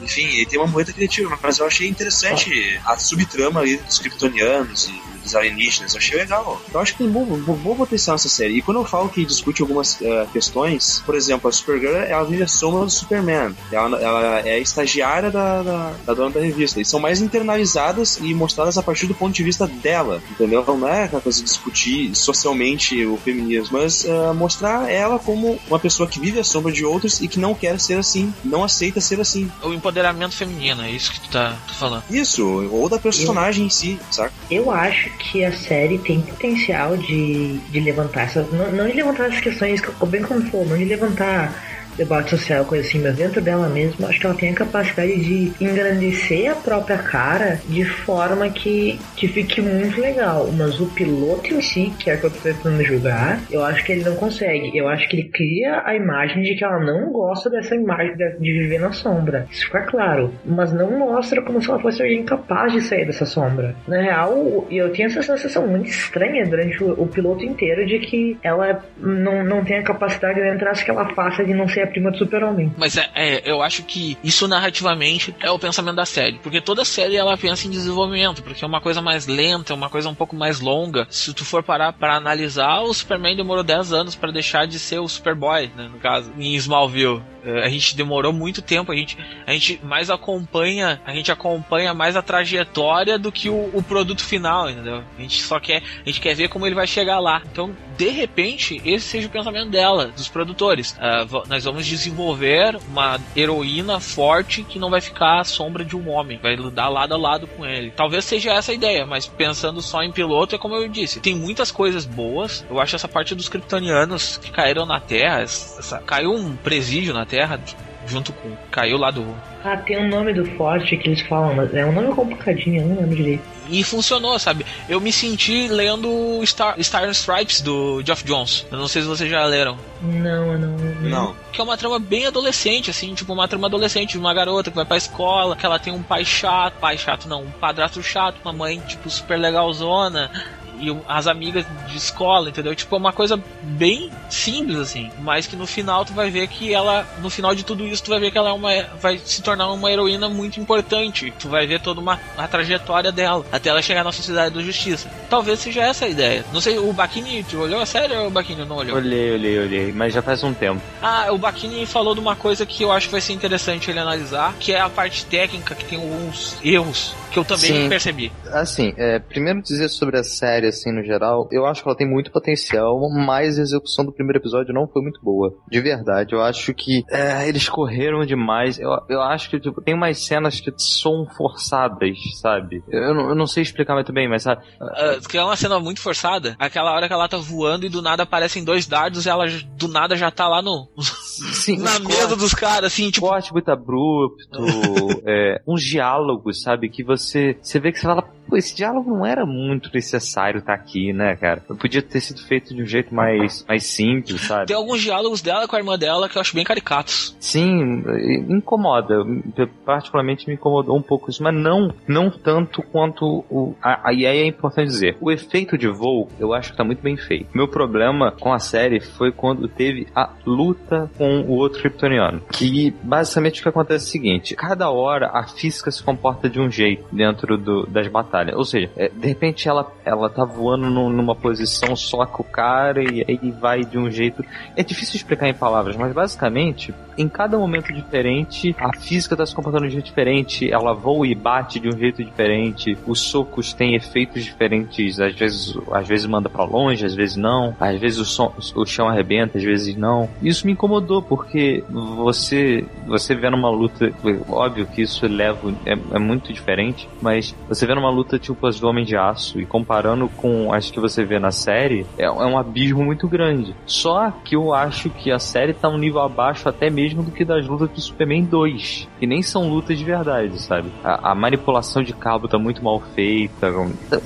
Enfim, ele tem uma moeda criativa, mas eu achei interessante a subtrama ali dos kryptonianos e dos alienígenas. Eu achei legal. Eu acho que tem bom, bom, bom potencial essa série. E quando eu falo que discute algumas uh, questões, por exemplo, a Supergirl, ela vive a sombra do Superman. Ela, ela é estagiária da, da, da, dona da revista. E são mais internalizadas e mostradas a partir do ponto de vista dela, entendeu? Não é aquela coisa de discutir socialmente o feminismo, mas uh, mostrar ela como uma pessoa que vive a sombra de outros e que não quer ser assim, não aceita ser assim. O empoderamento feminino, é isso que tu tá, tá falando. Isso, ou da personagem eu, em si, saca? Eu acho que a série tem potencial de, de levantar essas. Não, não de levantar as questões, bem como for, não de levantar debate social, coisa assim, mas dentro dela mesma, acho que ela tem a capacidade de engrandecer a própria cara de forma que, que fique muito legal. Mas o piloto em si, que é o que eu tô tentando julgar, eu acho que ele não consegue. Eu acho que ele cria a imagem de que ela não gosta dessa imagem de, de viver na sombra. Isso fica claro. Mas não mostra como se ela fosse alguém capaz de sair dessa sombra. Na real, eu tenho essa sensação muito estranha durante o, o piloto inteiro de que ela não, não tem a capacidade de entrar que ela faça de não ser a prima do Super-Homem. Mas é, é, eu acho que isso narrativamente é o pensamento da série. Porque toda série ela pensa em desenvolvimento, porque é uma coisa mais lenta, é uma coisa um pouco mais longa. Se tu for parar para analisar, o Superman demorou 10 anos para deixar de ser o Superboy, né, no caso, em Smallville. É, a gente demorou muito tempo, a gente, a gente mais acompanha, a gente acompanha mais a trajetória do que o, o, produto final, entendeu? A gente só quer, a gente quer ver como ele vai chegar lá. Então, de repente, esse seja o pensamento dela, dos produtores. Uh, nós vamos desenvolver uma heroína forte que não vai ficar à sombra de um homem, vai lutar lado a lado com ele. Talvez seja essa a ideia, mas pensando só em piloto, é como eu disse, tem muitas coisas boas. Eu acho essa parte dos kryptonianos que caíram na Terra, essa, caiu um presídio na Terra Terra junto com. Caiu lá do. Ah, tem um nome do forte que eles falam, mas é um nome complicadinho, eu não lembro direito. E funcionou, sabe? Eu me senti lendo Star, Star Stripes do Geoff Jones. Eu não sei se vocês já leram. Não, não, não. Não. Que é uma trama bem adolescente, assim, tipo uma trama adolescente de uma garota que vai pra escola, que ela tem um pai chato, pai chato não, um padrasto chato, uma mãe, tipo, super legalzona e as amigas de escola, entendeu? Tipo, é uma coisa bem simples, assim. Mas que no final tu vai ver que ela, no final de tudo isso, tu vai ver que ela é uma, vai se tornar uma heroína muito importante. Tu vai ver toda uma a trajetória dela, até ela chegar na Sociedade da Justiça. Talvez seja essa a ideia. Não sei, o Bakini, tu olhou a série ou o Bakini não olhou? Olhei, olhei, olhei, mas já faz um tempo. Ah, o Bakini falou de uma coisa que eu acho que vai ser interessante ele analisar, que é a parte técnica, que tem alguns erros que eu também Sim. percebi. Assim, é, primeiro dizer sobre a série, assim, no geral, eu acho que ela tem muito potencial, mas a execução do primeiro episódio não foi muito boa. De verdade, eu acho que é, eles correram demais. Eu, eu acho que tipo, tem umas cenas que são forçadas, sabe? Eu, eu, não, sei explicar muito bem, mas sabe? Uh, que é uma cena muito forçada. Aquela hora que ela tá voando e do nada aparecem dois dardos e ela do nada já tá lá no. Sim, na mesa dos caras, assim, tipo. Corte muito abrupto, é, uns diálogos, sabe? Que você você, você vê que você fala, pô, esse diálogo não era muito necessário estar tá aqui, né, cara? Podia ter sido feito de um jeito mais, mais simples, sabe? Tem alguns diálogos dela com a irmã dela que eu acho bem caricatos. Sim, incomoda. Particularmente me incomodou um pouco isso, mas não, não tanto quanto o. A, e aí é importante dizer, o efeito de voo eu acho que tá muito bem feito. Meu problema com a série foi quando teve a luta com o outro kryptoniano. Que basicamente o que acontece é o seguinte: cada hora a física se comporta de um jeito dentro do, das batalhas. Ou seja, é, de repente ela, ela tá voando numa posição só com o cara e aí vai de um jeito. É difícil explicar em palavras, mas basicamente, em cada momento diferente, a física tá se comportando de um jeito diferente, ela voa e bate de um jeito diferente, os socos têm efeitos diferentes, às vezes, às vezes manda para longe, às vezes não, às vezes o, som, o chão arrebenta, às vezes não. Isso me incomodou, porque você, você vê numa luta, óbvio que isso leva, é, é muito diferente, mas você vê numa luta tipo as do Homem de Aço e comparando com as que você vê na série, é, é um abismo muito grande. Só que eu acho que a série tá um nível abaixo até mesmo do que das lutas do Superman 2, que nem são lutas de verdade, sabe? A, a manipulação de cabo tá muito mal feita.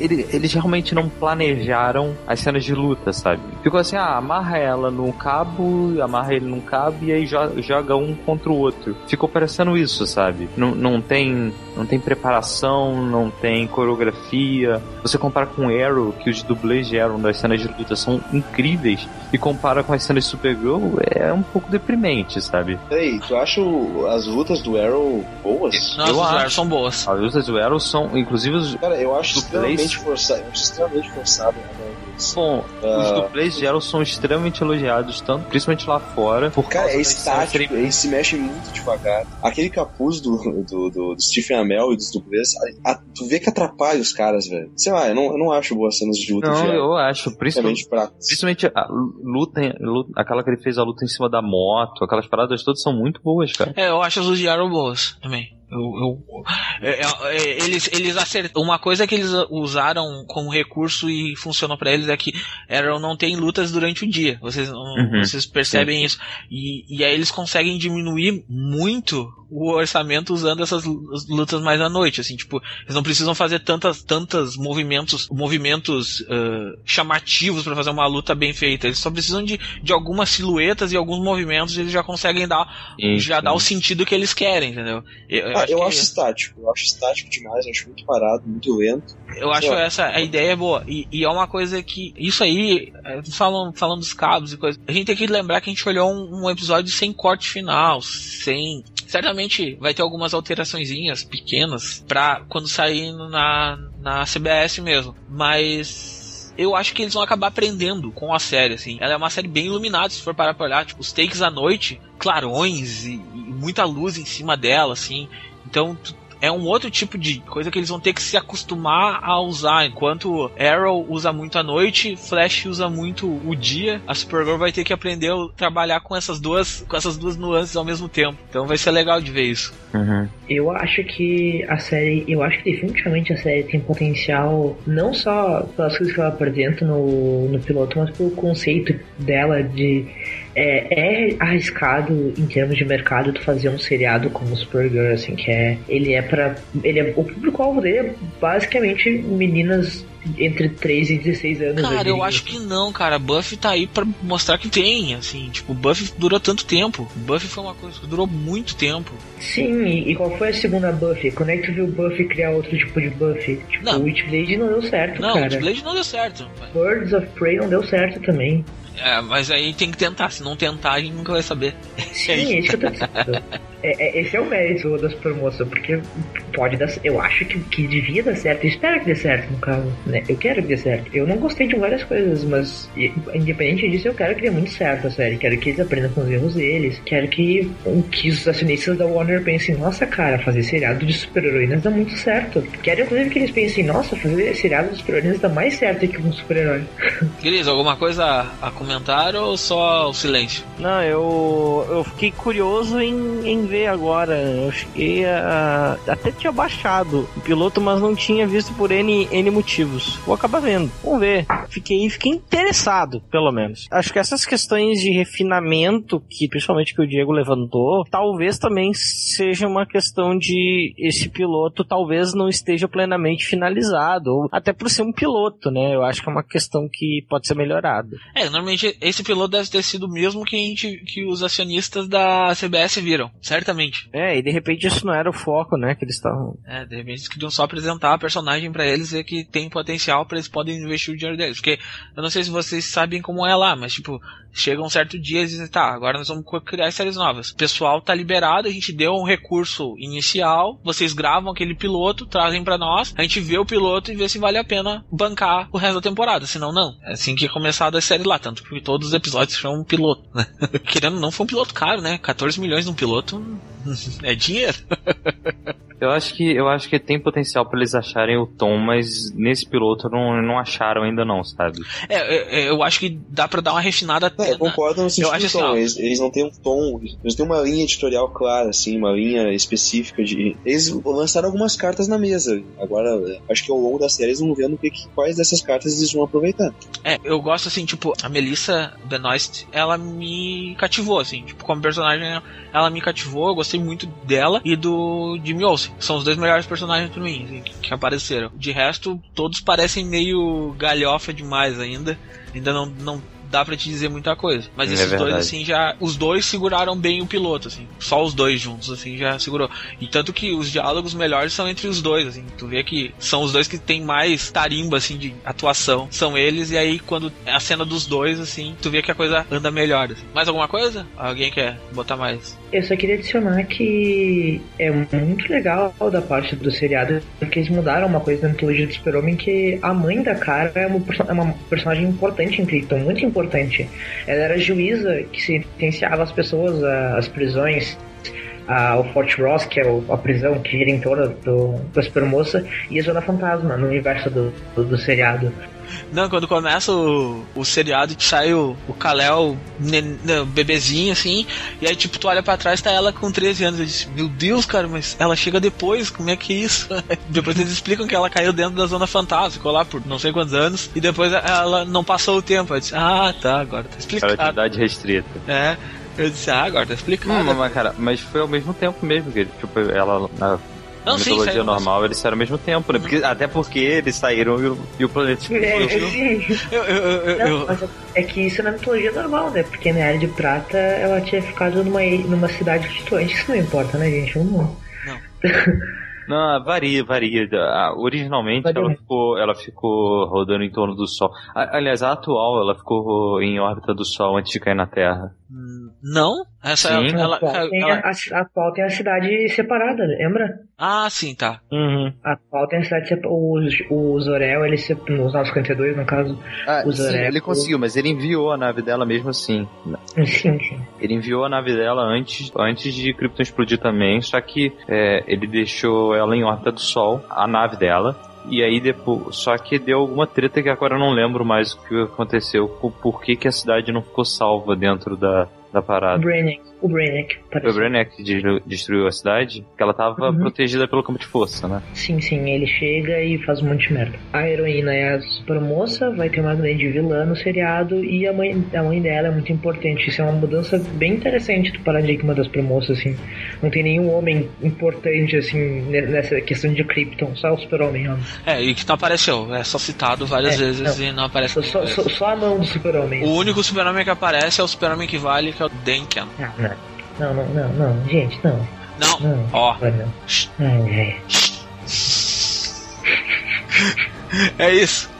Eles, eles realmente não planejaram as cenas de luta, sabe? Ficou assim, ah, amarra ela no cabo, amarra ele num cabo cabo e aí joga, joga um contra o outro. Ficou parecendo isso, sabe? Não, não tem não tem preparação, não tem coreografia. Você compara com Arrow, que os dublês de Arrow das cenas de luta são incríveis, e compara com as cenas de Supergirl, é um pouco deprimente, sabe? Ei, tu acha as lutas do Arrow boas? Nossa, Eu os acho. Arrows são boas. As lutas do Arrow são, inclusive, os, Cara, eu acho Do extremamente forçado. Eu acho extremamente forçado. Né? Bom, os Ah. dublês de Arrow são extremamente elogiados, tanto, principalmente lá fora. Por Cara, causa é estático, serem- ele se mexe muito devagar. Aquele capuz do, do, do, do Stephen Amell e dos dublês, a- a- tu vê que atrapalha os caras, velho. Sei lá, eu não, eu não acho boas cenas de luta Não, de eu acho, principalmente, principalmente a luta, em- luta- aquela que ele fez a luta em cima da moto, aquelas paradas todas são muito boas, cara. É, eu acho as de Arrow boas também. Eu, eu- é, é, é, eles, eles acertam. Uma coisa que eles usaram como recurso e funcionou pra eles é que Arrow não tem lutas durante o dia. Vocês, Uhum. vocês percebem isso. E, e aí eles conseguem diminuir muito o orçamento usando essas lu- lutas mais à noite. Assim, tipo, eles não precisam fazer tantas, tantas movimentos, movimentos ah, chamativos pra fazer uma luta bem feita. Eles só precisam de, de algumas silhuetas e alguns movimentos e eles já conseguem dar Sim, já sim. dá o sentido que eles querem, entendeu? Eu, eu acho, eu acho estático. Eu acho estático demais, eu acho muito parado, muito lento. eu acho essa a ideia é boa. E, e é uma coisa que. Isso aí, é, falando, falando dos cabos e coisas. A gente tem que lembrar que a gente olhou um, um episódio sem corte final, sem. Certamente vai ter algumas alteraçõezinhas pequenas pra quando sair na, na CBS mesmo. Mas. Eu acho que eles vão acabar aprendendo com a série, assim. Ela é uma série bem iluminada, se for parar pra olhar. Tipo, os takes à noite, clarões e, e muita luz em cima dela, assim. Então, tu- é um outro tipo de coisa que eles vão ter que se acostumar a usar. Enquanto Arrow usa muito a noite, Flash usa muito o dia, a Supergirl vai ter que aprender a trabalhar com essas duas, com essas duas nuances ao mesmo tempo. Então vai ser legal de ver isso. Uhum. Eu acho que a série, eu acho que definitivamente a série tem potencial, não só pelas coisas que ela apresenta no, no piloto, mas pelo conceito dela de. É, é arriscado em termos de mercado tu fazer um seriado como Supergirl, assim, que é. Ele é pra. Ele é, o público-alvo dele é basicamente meninas entre 3 e 16 anos. Cara, eu diria. acho que não, cara. Buffy tá aí pra mostrar que tem, assim. Tipo, Buffy durou tanto tempo. Buffy foi uma coisa que durou muito tempo. Sim, e, qual foi a segunda Buffy? Quando é que tu viu Buffy criar outro tipo de Buffy? Tipo, Não. o Witchblade não deu certo, Não, cara. o Blade não deu certo. Birds of Prey não deu certo também. É, mas aí tem que tentar. Se não tentar, a gente nunca vai saber. Sim, isso que eu tô. É, é- esse é o mérito da Supermoça, porque pode dar. Eu acho que, que devia dar certo. Eu espero que dê certo, no caso. Né? Eu quero que dê certo. Eu não gostei de várias coisas, mas independente disso, eu quero que dê muito certo a série. Quero que eles aprendam com os erros deles. Quero que, que os acionistas da Warner pensem: nossa, cara, fazer seriado de super-heroínas dá muito certo. Quero, inclusive, que eles pensem: nossa, fazer seriado de super-heroínas dá mais certo que um super-herói. Cris, alguma coisa a, a comentar ou só o silêncio? Não, eu, eu fiquei curioso em, em ver agora. Eu cheguei a. Até tinha baixado o piloto, mas não tinha visto por N, N motivos. Vou acabar vendo. Vamos ver. Fiquei, fiquei interessado, pelo menos. Acho que essas questões de refinamento, que principalmente que o Diego levantou, talvez também seja uma questão de esse piloto talvez não esteja plenamente finalizado. Ou até por ser um piloto, né? Eu acho que é uma questão que pode ser melhorada. É, normalmente esse piloto deve ter sido o mesmo que, a gente, que os acionistas da CBS viram, certamente. É, e de repente isso não era o foco, né? Que eles estavam. É, de repente eles queriam só apresentar a personagem pra eles e que tem potencial pra eles podem investir o dinheiro deles. Porque eu não sei se vocês sabem como é lá, mas tipo, chega um certo dia e dizem, tá, agora nós vamos criar séries novas. O pessoal tá liberado, a gente deu um recurso inicial, vocês gravam aquele piloto, trazem pra nós, a gente vê o piloto e vê se vale a pena bancar o resto da temporada, senão não. É assim que é começado a série lá, tanto que todos os episódios são um piloto, né? Querendo não, foi um piloto caro, né? 14 milhões num piloto é dinheiro. Eu acho que eu acho que tem potencial pra eles acharem o tom, mas nesse piloto não, não acharam ainda não, sabe? É, é, é, eu acho que dá pra dar uma refinada É, até. eu concordo no sentido acho do assim, tom. Eles, eles não têm um tom, eles têm uma linha editorial clara, assim, uma linha específica de. Eles lançaram algumas cartas na mesa. Agora, é, acho que ao longo da série eles vão vendo que- quais dessas cartas eles vão aproveitar. É, eu gosto assim, tipo, a Melissa Benoist, ela me cativou, assim, tipo, como personagem, ela me cativou, eu gostei muito dela e do Jimmy Olsen. São os dois melhores personagens pra mim, assim, que, apareceram. De resto, todos parecem meio galhofa demais ainda. Ainda não, não dá pra te dizer muita coisa. Mas É esses dois, verdade. assim, já. Os dois seguraram bem o piloto, assim. Só os dois juntos, assim, já segurou. E tanto que os diálogos melhores são entre os dois, assim. Tu vê que são os dois que tem mais tarimba, assim, de atuação. São eles, e aí quando é a cena dos dois, assim, tu vê que a coisa anda melhor. assim. Mais alguma coisa? Alguém quer botar mais? Eu só queria adicionar que é muito legal da parte do seriado que eles mudaram uma coisa da mitologia do Super-Homem que a mãe da cara é uma, é uma personagem importante em Krypton, muito importante. Ela era juíza que sentenciava as pessoas às prisões, ao Fort Ross, que é a prisão que gira em torno do, da Supermoça, e a Zona Fantasma no universo do, do, do seriado. Não, quando começa o, o seriado que sai o, o Kal-El não, bebezinho, assim, e aí, tipo, tu olha pra trás, tá ela com 13 anos. Eu disse, meu Deus, cara, mas ela chega depois, como é que é isso? depois eles explicam que ela caiu dentro da Zona Fantasma, ficou lá por não sei quantos anos, e depois ela não passou o tempo. Eu disse, ah, tá, agora tá explicado. Relatividade restrita. É, eu disse, ah, agora tá explicado. Hum, mas, cara, mas foi ao mesmo tempo mesmo, que tipo, ela na Não, sim, mitologia saiu, normal eles saíram ao mesmo tempo, né? Porque, até porque eles saíram e o, e o planeta É, sim. Eu, eu, eu, Não, eu- mas é que isso na mitologia normal, né? Porque na Era de Prata ela tinha ficado numa, numa cidade distante. Isso não importa, né, gente? Vamos. Não, varia, varia. Ah, originalmente Varia. ela ficou, ela ficou rodando em torno do Sol. A- aliás, a atual ela ficou em órbita do Sol antes de cair na Terra. Não? Essa Sim. ela, a, atual tem ela- a, a atual tem a cidade separada, lembra? Ah, sim, tá. Uhum. A atual tem a cidade separada. O, o Zorel, ele se, nos 952, no caso. Ah, O sim, Zoreco- ele conseguiu, mas ele enviou a nave dela mesmo assim. Sim, sim. Ele enviou a nave dela antes, antes de Krypton explodir também, só que é, ele deixou ela em órbita do Sol, a nave dela. E aí depois, só que deu alguma treta que agora eu não lembro mais o que aconteceu, por, por que, que a cidade não ficou salva dentro da, da O parada. Brainiac. O Brainiac, Foi o. Brainiac que de- destruiu a cidade, que ela tava Uhum. protegida pelo campo de força, né? Sim, sim, ele chega e faz um monte de merda. A heroína é a supermoça, vai ter uma grande vilã no seriado e a mãe, a mãe dela é muito importante. Isso é uma mudança bem interessante do paradigma das supermoças, assim. Não tem nenhum homem importante, assim, ne- nessa questão de Krypton, só o super-homem. É, e que não apareceu. É só citado várias É, vezes não. e não aparece. Só, só, só, só a mão do super-homem. O único super-homem que aparece é o super-homem que vale, que é o Denken. Ah, não. Não, não, não, não, gente, não. Não, Não. ó. Não. Ai. É isso.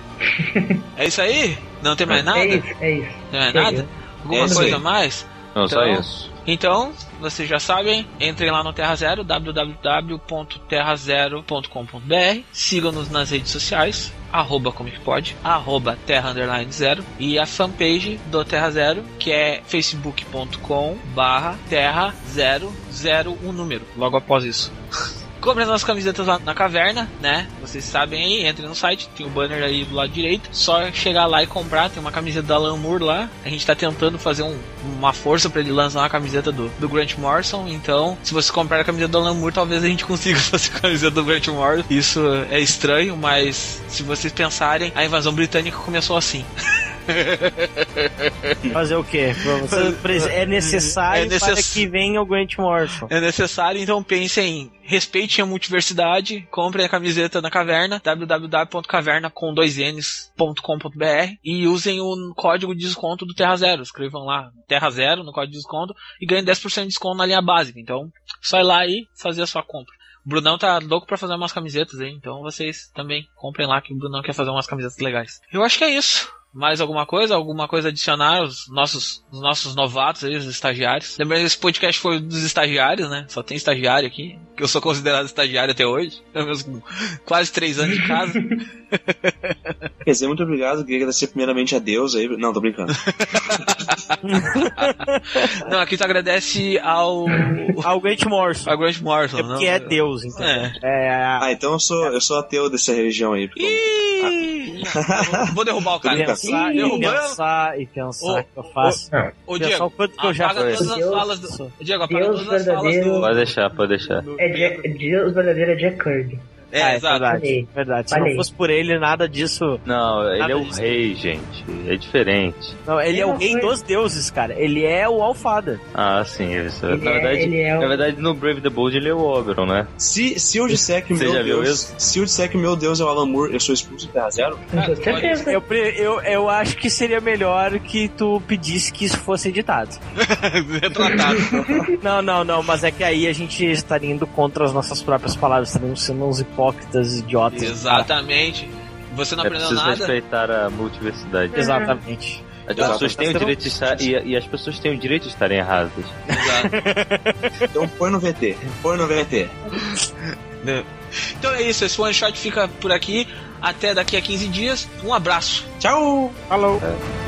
É isso aí? Não tem mais nada? É isso, é isso. Tem mais É nada? isso. Alguma É coisa a mais? Não, só Então- isso. Então, vocês já sabem, entrem lá no Terra Zero, www.terrazero.com.br, sigam-nos nas redes sociais, arroba comicpod, arroba terra underline zero, e a fanpage do Terra Zero, que é facebook.com barra terra zero zero um número, logo após isso. Compre as nossas camisetas lá na caverna, né? Vocês sabem aí, entrem no site, tem o banner aí do lado direito. Só chegar lá e comprar, tem uma camiseta da Alan Moore lá. A gente tá tentando fazer um- uma força pra ele lançar uma camiseta do, do Grant Morrison. Então, se você comprar a camiseta do Alan Moore, talvez a gente consiga fazer a camiseta do Grant Morrison. Isso é estranho, mas se vocês pensarem, a invasão britânica começou assim. Fazer o quê? Você É necessário É necess- para que venha o Grant Morrison. É necessário, então pensem em respeitem a multiversidade, comprem a camiseta na caverna, www.caverna com dois N's.com.br e usem o código de desconto do Terra Zero. Escrevam lá Terra Zero no código de desconto e ganhem 10% de desconto na linha básica. Então, só ir lá e fazer a sua compra. O Brunão tá louco pra fazer umas camisetas aí, então vocês também comprem lá que o Brunão quer fazer umas camisetas legais. Eu acho que é isso. Mais alguma coisa? Alguma coisa a adicionar? Os nossos, os nossos novatos aí, os estagiários. Lembrando que esse podcast foi dos estagiários, né? Só tem estagiário aqui. Que eu sou considerado estagiário até hoje. Quase três anos de casa. Quer dizer, muito obrigado. Queria agradecer primeiramente a Deus aí. Não, tô brincando. Não, aqui tu agradece ao. Ao Grant Morrison. ao Grant Morrison. É não? porque é Deus, então. É. É, Ah, então eu sou, eu sou ateu dessa religião aí. porque- Ih, vou derrubar o cara. pensar, e pensar e pensar Ô, que eu faço. Ô, Pensar Diego, o quanto que eu já apaga fiz. todas as falas do. Diego, apaga Deus todas as falas do. Pode deixar, pode deixar. É Jack, Deus verdadeiro é Jack Kirby. É, Ah, exato. verdade. Verdade. Se Falei. não fosse por ele, nada disso. Não, ele é o disso. rei, gente. É diferente. Não, ele é o rei foi- dos deuses, cara. Ele é o Alfada. Ah, sim. Isso. Ele na, é- verdade, ele é o- na verdade, no Brave the Bold ele é o Oberon, né? Se, se eu disser que meu já viu Deus. isso? Se eu disser que meu Deus é o Alan Moore, eu sou expulso de Terra Zero? Com Ah, certeza. Eu, eu, eu acho que seria melhor que tu pedisse que isso fosse editado. Retratado. Não, não, não, mas é que aí a gente estaria indo contra as nossas próprias palavras, estaríamos sendo uns hipócritas, idiotas. Exatamente. Você não é aprendeu preciso nada? respeitar a multiversidade. Exatamente. As pessoas têm o direito de estar. E, e as pessoas têm o direito de estarem erradas. Exato. Então põe no VT. Põe no VT. Então é isso, esse one shot fica por aqui. Até daqui a 15 dias. Um abraço. Tchau! Falou. É